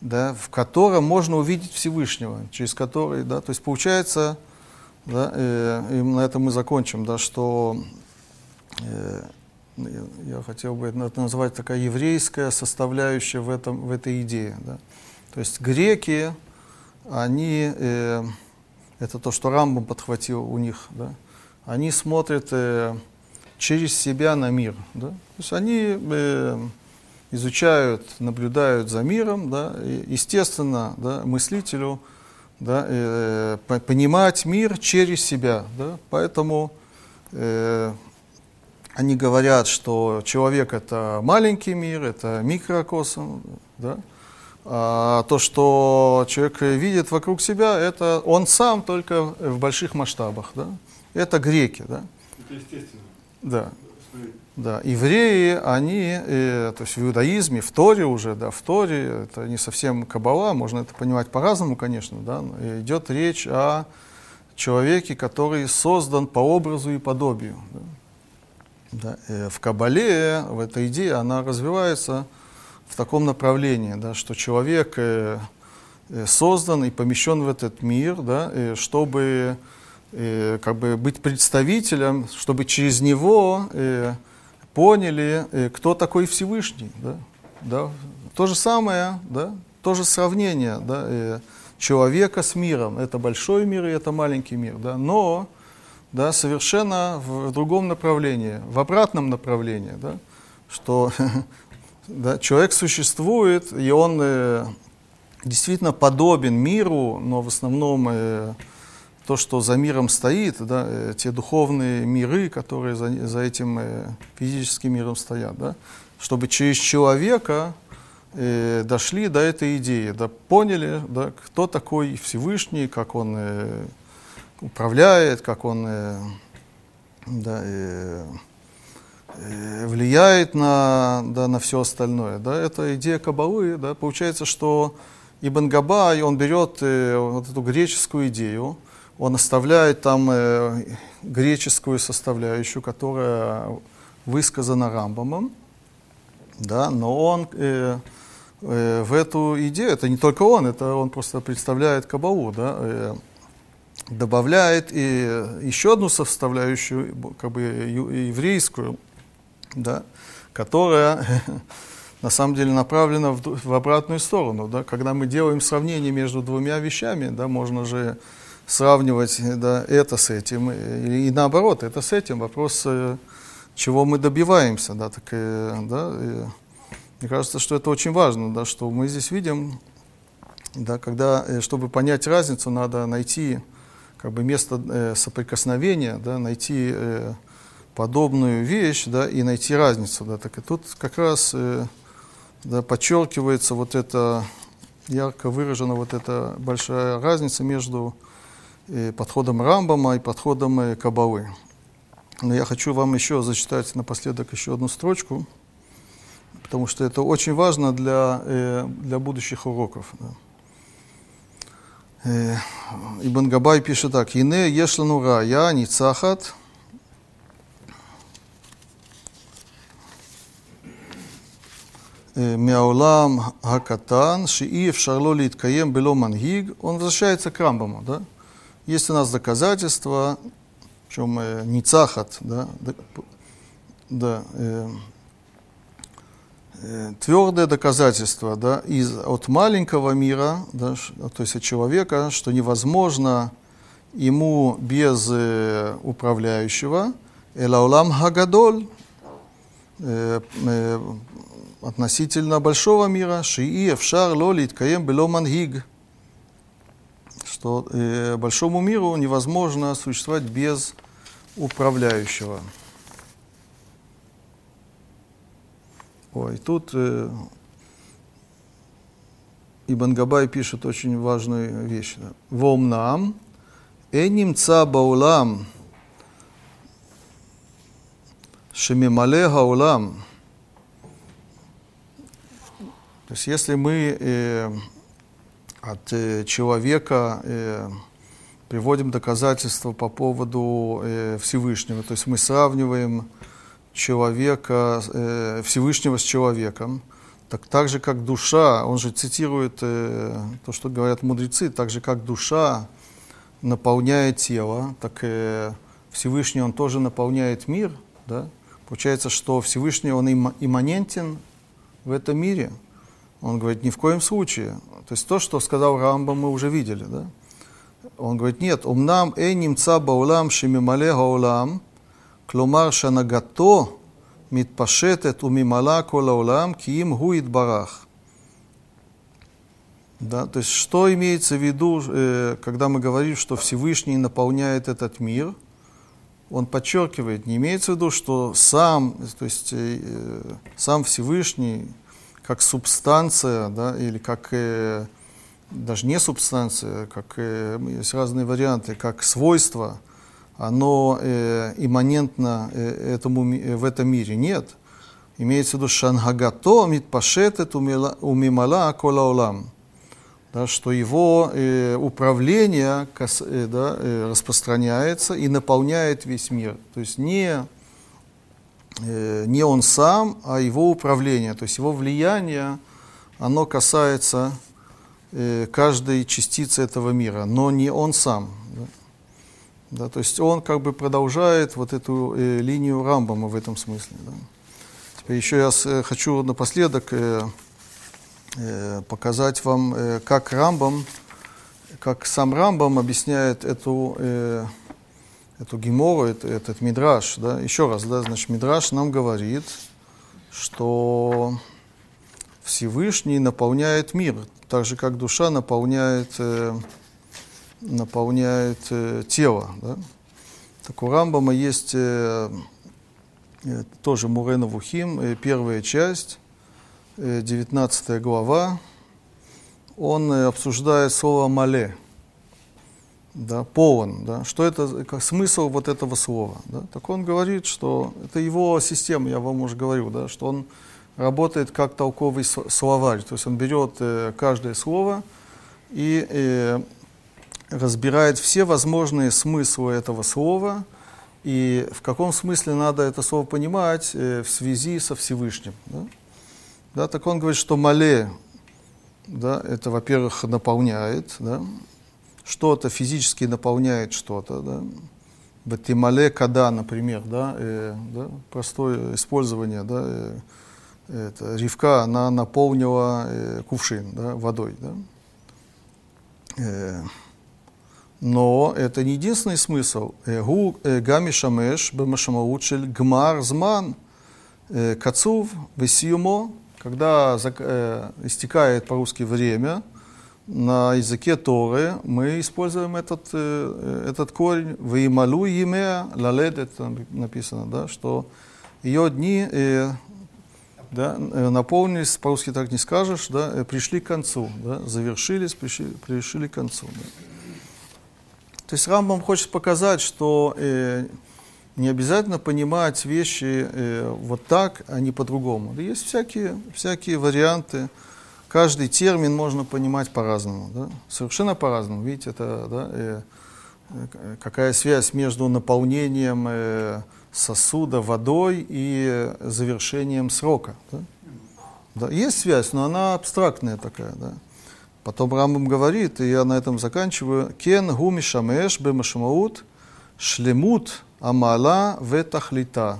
да, в котором можно увидеть Всевышнего, через который, да, то есть получается, да, э, и на этом мы закончим, да, что я хотел бы это назвать такая еврейская составляющая в, этом, в этой идее. Да. То есть греки, они, э, это то, что Рамбам подхватил у них, да, они смотрят э, через себя на мир. Да. То есть они э, изучают, наблюдают за миром, да, и, естественно, да, мыслителю да, э, по- понимать мир через себя. Да? Поэтому э, они говорят, что человек это маленький мир, это микрокосм, да? А то, что человек видит вокруг себя, это он сам только в больших масштабах. Да? Это греки. Да? Это естественно. Да. Да, евреи, они, э, то есть в иудаизме, в Торе уже, да, в Торе, это не совсем кабала, можно это понимать по-разному, конечно, да, идет речь о человеке, который создан по образу и подобию. Да. Да, э, в кабале, в этой идее, она развивается в таком направлении, да, что человек э, э, создан и помещен в этот мир, да, э, чтобы э, как бы быть представителем, чтобы через него э, поняли, э, кто такой Всевышний. Да? Да? То же самое, да? то же сравнение да? э, человека с миром. Это большой мир и это маленький мир. Да? Но да, совершенно в другом направлении, в обратном направлении. Да? Что да, человек существует, и он э, действительно подобен миру, но в основном э, то, что за миром стоит, да, э, те духовные миры, которые за, за этим э, физическим миром стоят, да, чтобы через человека э, дошли до этой идеи, да, поняли, да, кто такой Всевышний, как он э, управляет, как он э, да, э, влияет на, да, на все остальное. Да, это идея Кабалы. Да, получается, что Ибн Габай, он берет э, вот эту греческую идею, он оставляет там э, греческую составляющую, которая высказана Рамбамом, да, но он э, э, в эту идею, это не только он, это он просто представляет Кабалу, да, э, добавляет и еще одну составляющую, как бы еврейскую, да, которая на самом деле направлена в, в обратную сторону. Да? Когда мы делаем сравнение между двумя вещами, да, можно же сравнивать да, это с этим, и, и наоборот, это с этим. Вопрос, э, чего мы добиваемся. Да, так, э, да, и мне кажется, что это очень важно, да, что мы здесь видим, да, когда, э, чтобы понять разницу, надо найти как бы место э, соприкосновения, да, найти э, подобную вещь, да, и найти разницу, да, так и тут как раз э, да, подчеркивается вот это ярко выражена вот эта большая разница между э, подходом Рамбама и подходом э, Кабалы. Но я хочу вам еще зачитать напоследок еще одну строчку, потому что это очень важно для, э, для будущих уроков. да. Ибн Габай пишет так. «Ине ешлану рая ницахат Мяулам Хакатан, шиев шарлолит каем Иткаем Бело Мангиг, он возвращается к Рамбаму. Да? Есть у нас доказательства, причем э, Ницахат, да, да, э, э, твердое доказательство да, из, от маленького мира, да, то есть от человека, что невозможно ему без э, управляющего, Элаулам Хагадоль, относительно большого мира, шии эфшар ло литкаем бело мангиг, что э, большому миру невозможно существовать без управляющего. Ой, тут э, Ибн Габай пишет очень важную вещь. Вомнам энимца баулам шемимале гаулам. То есть если мы э, от э, человека э, приводим доказательства по поводу э, Всевышнего, то есть мы сравниваем человека, э, Всевышнего с человеком, так, так же как душа, он же цитирует э, то, что говорят мудрецы, так же как душа наполняет тело, так э, Всевышний он тоже наполняет мир, да? Получается, что Всевышний он им- имманентен в этом мире. Он говорит, ни в коем случае. То есть то, что сказал Рамба, мы уже видели, да? Он говорит, нет, умнам эй немца баулам шимимале гаулам, клумар шанагато митпашетет умимала колаулам киим гуит барах. Да, то есть что имеется в виду, э, когда мы говорим, что Всевышний наполняет этот мир, он подчеркивает, не имеется в виду, что сам, то есть э, э сам Всевышний, как субстанция, да, или как э, даже не субстанция, как э, есть разные варианты, как свойство, оно э, имманентно э, этому, э, в этом мире. Нет. Имеется в виду шангагато митпашетет умимала колаулам. Да, что его э, управление кас, э, да, э, распространяется и наполняет весь мир. То есть не, не он сам, а его управление. То есть его влияние, оно касается э, каждой частицы этого мира, но не он сам. Да. Да, то есть он как бы продолжает вот эту э, линию Рамбама в этом смысле. Да. Теперь еще я с, э, хочу напоследок э, э, показать вам, э, как Рамбам, как сам Рамбам объясняет эту, э, эту гемору, это, этот мидраж. Да. Еще раз, да, значит, мидраж нам говорит, что Всевышний наполняет мир, так же как душа наполняет, э, наполняет э, тело. Да? Так у Рамбама есть э, э, тоже Мурена Вухим, э, первая часть, э, 19 глава. Он э, обсуждает слово «мале», да, полон, да, что это, как смысл вот этого слова, да, так он говорит, что это его система, я вам уже говорил, да, что он работает как толковый словарь, то есть он берет э, каждое слово и э, разбирает все возможные смыслы этого слова и в каком смысле надо это слово понимать э, в связи со Всевышним. Да? Да, так он говорит, что мале, да, это, во-первых, наполняет, да, что-то физически наполняет что-то, да. Батимале када, например, да, э, да, простое использование, да, э, это, Ривка, она наполнила э, кувшин да, водой. Да. Э, но это не единственный смысл. Э, Гу э, гами шамеш бемашамаут шель гмар зман э, кацув весиюмо, когда э, истекает по-русски время, на языке Торы мы используем этот, э, этот корень «Ваималу емеа лалед», это написано, да, что ее дни э, да, э, наполнились, по-русски так не скажешь, да, э, пришли к концу, да, завершились, пришли, пришли к концу. Да. То есть Рамбам хочет показать, что э, не обязательно понимать вещи э, вот так, а не по-другому. Да Есть всякие, всякие варианты. Каждый термин можно понимать по-разному, да? совершенно по-разному. Видите, это да, э, э, какая связь между наполнением э, сосуда водой и завершением срока. Да? Да, есть связь, но она абстрактная такая. Да? Потом Рамбам говорит, и я на этом заканчиваю, «Кен гуми шамеш бемашмаут шлемут амала ветахлита».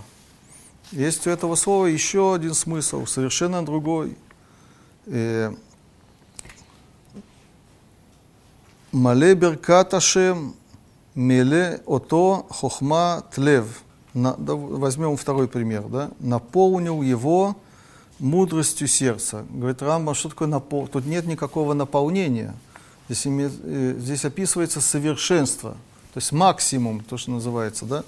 Есть у этого слова еще один смысл, совершенно другой. Э, Мале беркат Ашем, меле ото хохма тлев. На- да, возьмем второй пример. Да? Наполнил его мудростью сердца. Говорит Рамба, что такое напол... Тут нет никакого наполнения. Здесь, име- э, здесь описывается совершенство, то есть максимум, то, что называется. Да?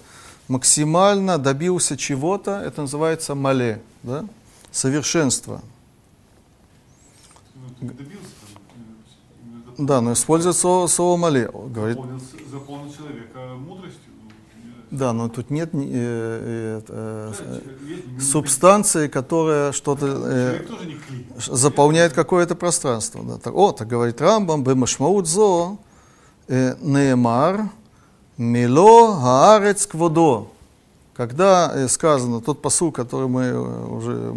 Максимально добился чего-то, это называется мале, да? совершенство. Добился, там, Да, но использует слово, слово мале. Говорит, заполнил, заполнил человека мудростью. ну, да, но тут нет э, э, э, э, субстанции, которая что-то... э, заполняет какое-то пространство. Да. Так, о, так говорит Рамбам, бемашмаут зо э, неемар мило хаарец кводо. Когда э, сказано тот посыл, который мы э, уже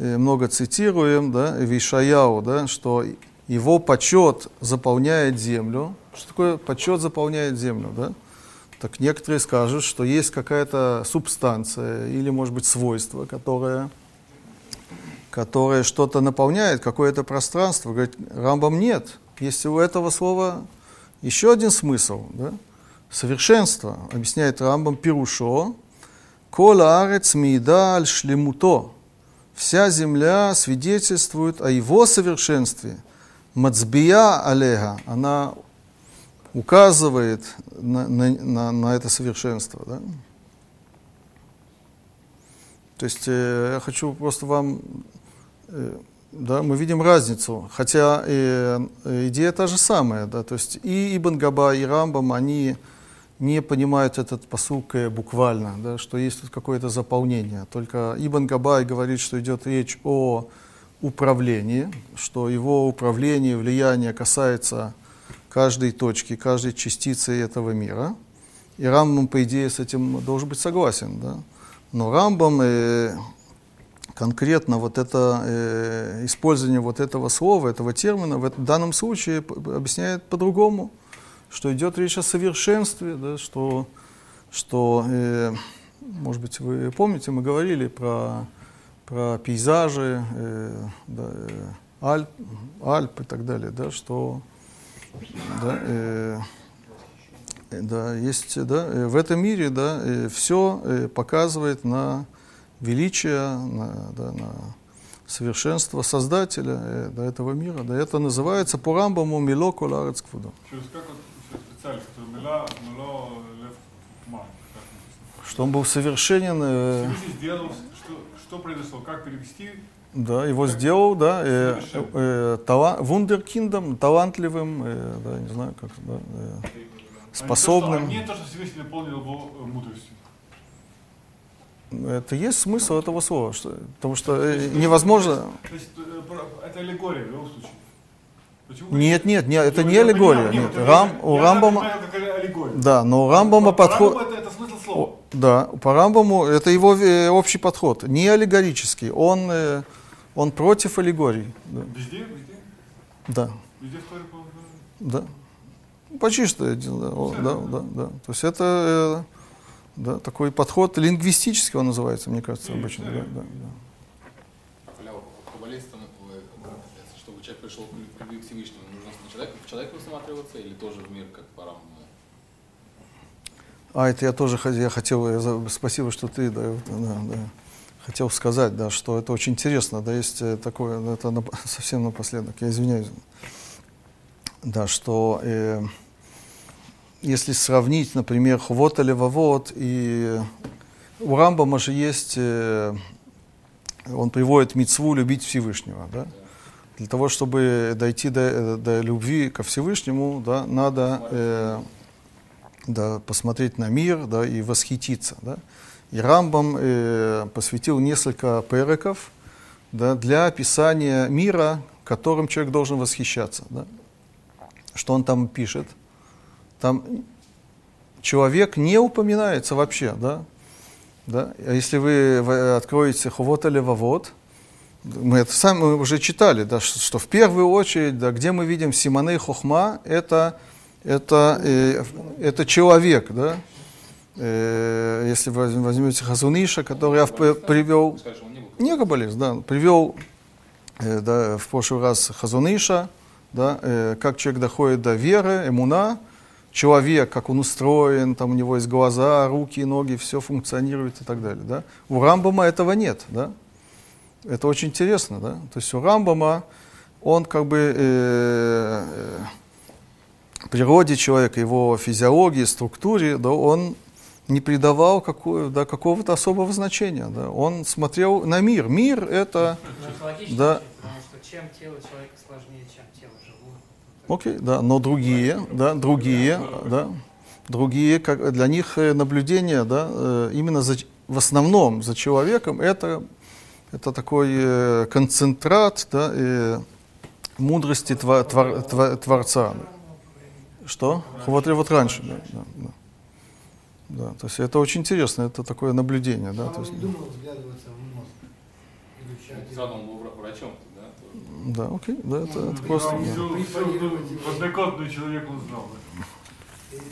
много цитируем, да, Вишаяу, да, что его почет заполняет землю. Что такое почет заполняет землю? Да? Так некоторые скажут, что есть какая-то субстанция или, может быть, свойство, которое которое что-то наполняет, какое-то пространство. Говорит, Рамбам нет. Есть у этого слова еще один смысл. Да? Совершенство. Объясняет Рамбам Пирушо. Кола арец мида аль шлемуто. Вся земля свидетельствует о его совершенстве. Мацбия Алега, она указывает на, на, на, на это совершенство. Да? То есть э, я хочу просто вам, э, да, мы видим разницу, хотя э, идея та же самая, да, то есть и Ибн Габа, и Рамбам, они не понимают этот посук э, буквально, да, что есть тут какое-то заполнение. Только Ибн Габай говорит, что идет речь о управлении, что его управление, влияние касается каждой точки, каждой частицы этого мира. И Рамбам, по идее, с этим должен быть согласен. Да? Но Рамбам э, конкретно вот это э, использование вот этого слова, этого термина в данном случае объясняет по-другому, что идет речь о совершенстве, да, что, что э, может быть, вы помните, мы говорили про, про пейзажи, э, да, э, Альп, Альп и так далее, да, что да, э, да, есть, да, э, в этом мире да, э, все э, показывает на величие, на, да, на совершенство Создателя да, этого мира. Да, это называется по Рамбаму «Мило коларец квудо». Что он был совершенен. Всевышний сделал, что, что произошло, как перевести да, его сделал, да, э, э, тала, вундеркиндом, талантливым, э, да, не знаю, как, да, э, способным. А не то, что Всевышний наполнил его э, мудростью. Это есть смысл этого слова, что, потому что э, невозможно... То есть э, это аллегория в любом случае. Почему? Нет, нет, нет, это не аллегория. Нет, Рам, у Рамбама... Да, но у Рамбама подход... это, это смысл слова. Да, по Рамбаму это его общий подход, не аллегорический. Он он против аллегорий. Да. Везде? Везде? Да. Везде в Торе Да. Почти что да, да, да, да. То есть это э, да, такой подход лингвистический он называется, мне кажется, обычно. Да, да, да. чтобы человек пришел к любви к Всевышнему, нужно человек, в человека усматриваться или тоже в мир, как по раму? А, это я тоже я хотел, я, спасибо, что ты, да, да, да хотел сказать, да, что это очень интересно, да, есть э, такое, это на, совсем напоследок, я извиняюсь, да, что э, если сравнить, например, хвот или вавот, и у Рамбама же есть, э, он приводит мицву любить Всевышнего, да, для того, чтобы дойти до, до любви ко Всевышнему, да, надо э, да, посмотреть на мир, да, и восхититься, да. И Рамбам э, посвятил несколько переков да, для описания мира, которым человек должен восхищаться. Да. Что он там пишет? Там человек не упоминается вообще. Да? Да? А если вы откроете Хувот или Вавод, мы это сами уже читали, да, что, что в первую очередь, да, где мы видим Симоны Хохма, это, это, э, это человек, да, Э, если вы возьмете Хазуниша, который я привел, не каббалист, да, привел э, да, в прошлый раз Хазуниша, да, э, как человек доходит до веры, эмуна, человек, как он устроен, там у него есть глаза, руки, ноги, все функционирует и так далее. Да. У Рамбама этого нет. Да. Это очень интересно. Да. То есть у Рамбама он как бы э, природе человека, его физиологии, структуре, да, он не придавал какое, да, какого-то особого значения. Да. Он смотрел на мир. Мир это... Ну, да, потому что чем тело человека сложнее, чем тело животного. Окей, okay, да, но другие, да, другие, да, другие, как, для них э, наблюдение, да, э, именно за, в основном за человеком это, это такой э, концентрат, да, э, мудрости твор, твор, твор, Творца. Что? Вот, вот раньше, да, да, да. Да, то есть это очень интересно, это такое наблюдение. Да, то есть, не думал взглядываться в мозг, изучать. Заодно был врачом, да? Да, окей, да, это, ну, это просто... Все, все, человек он знал. Или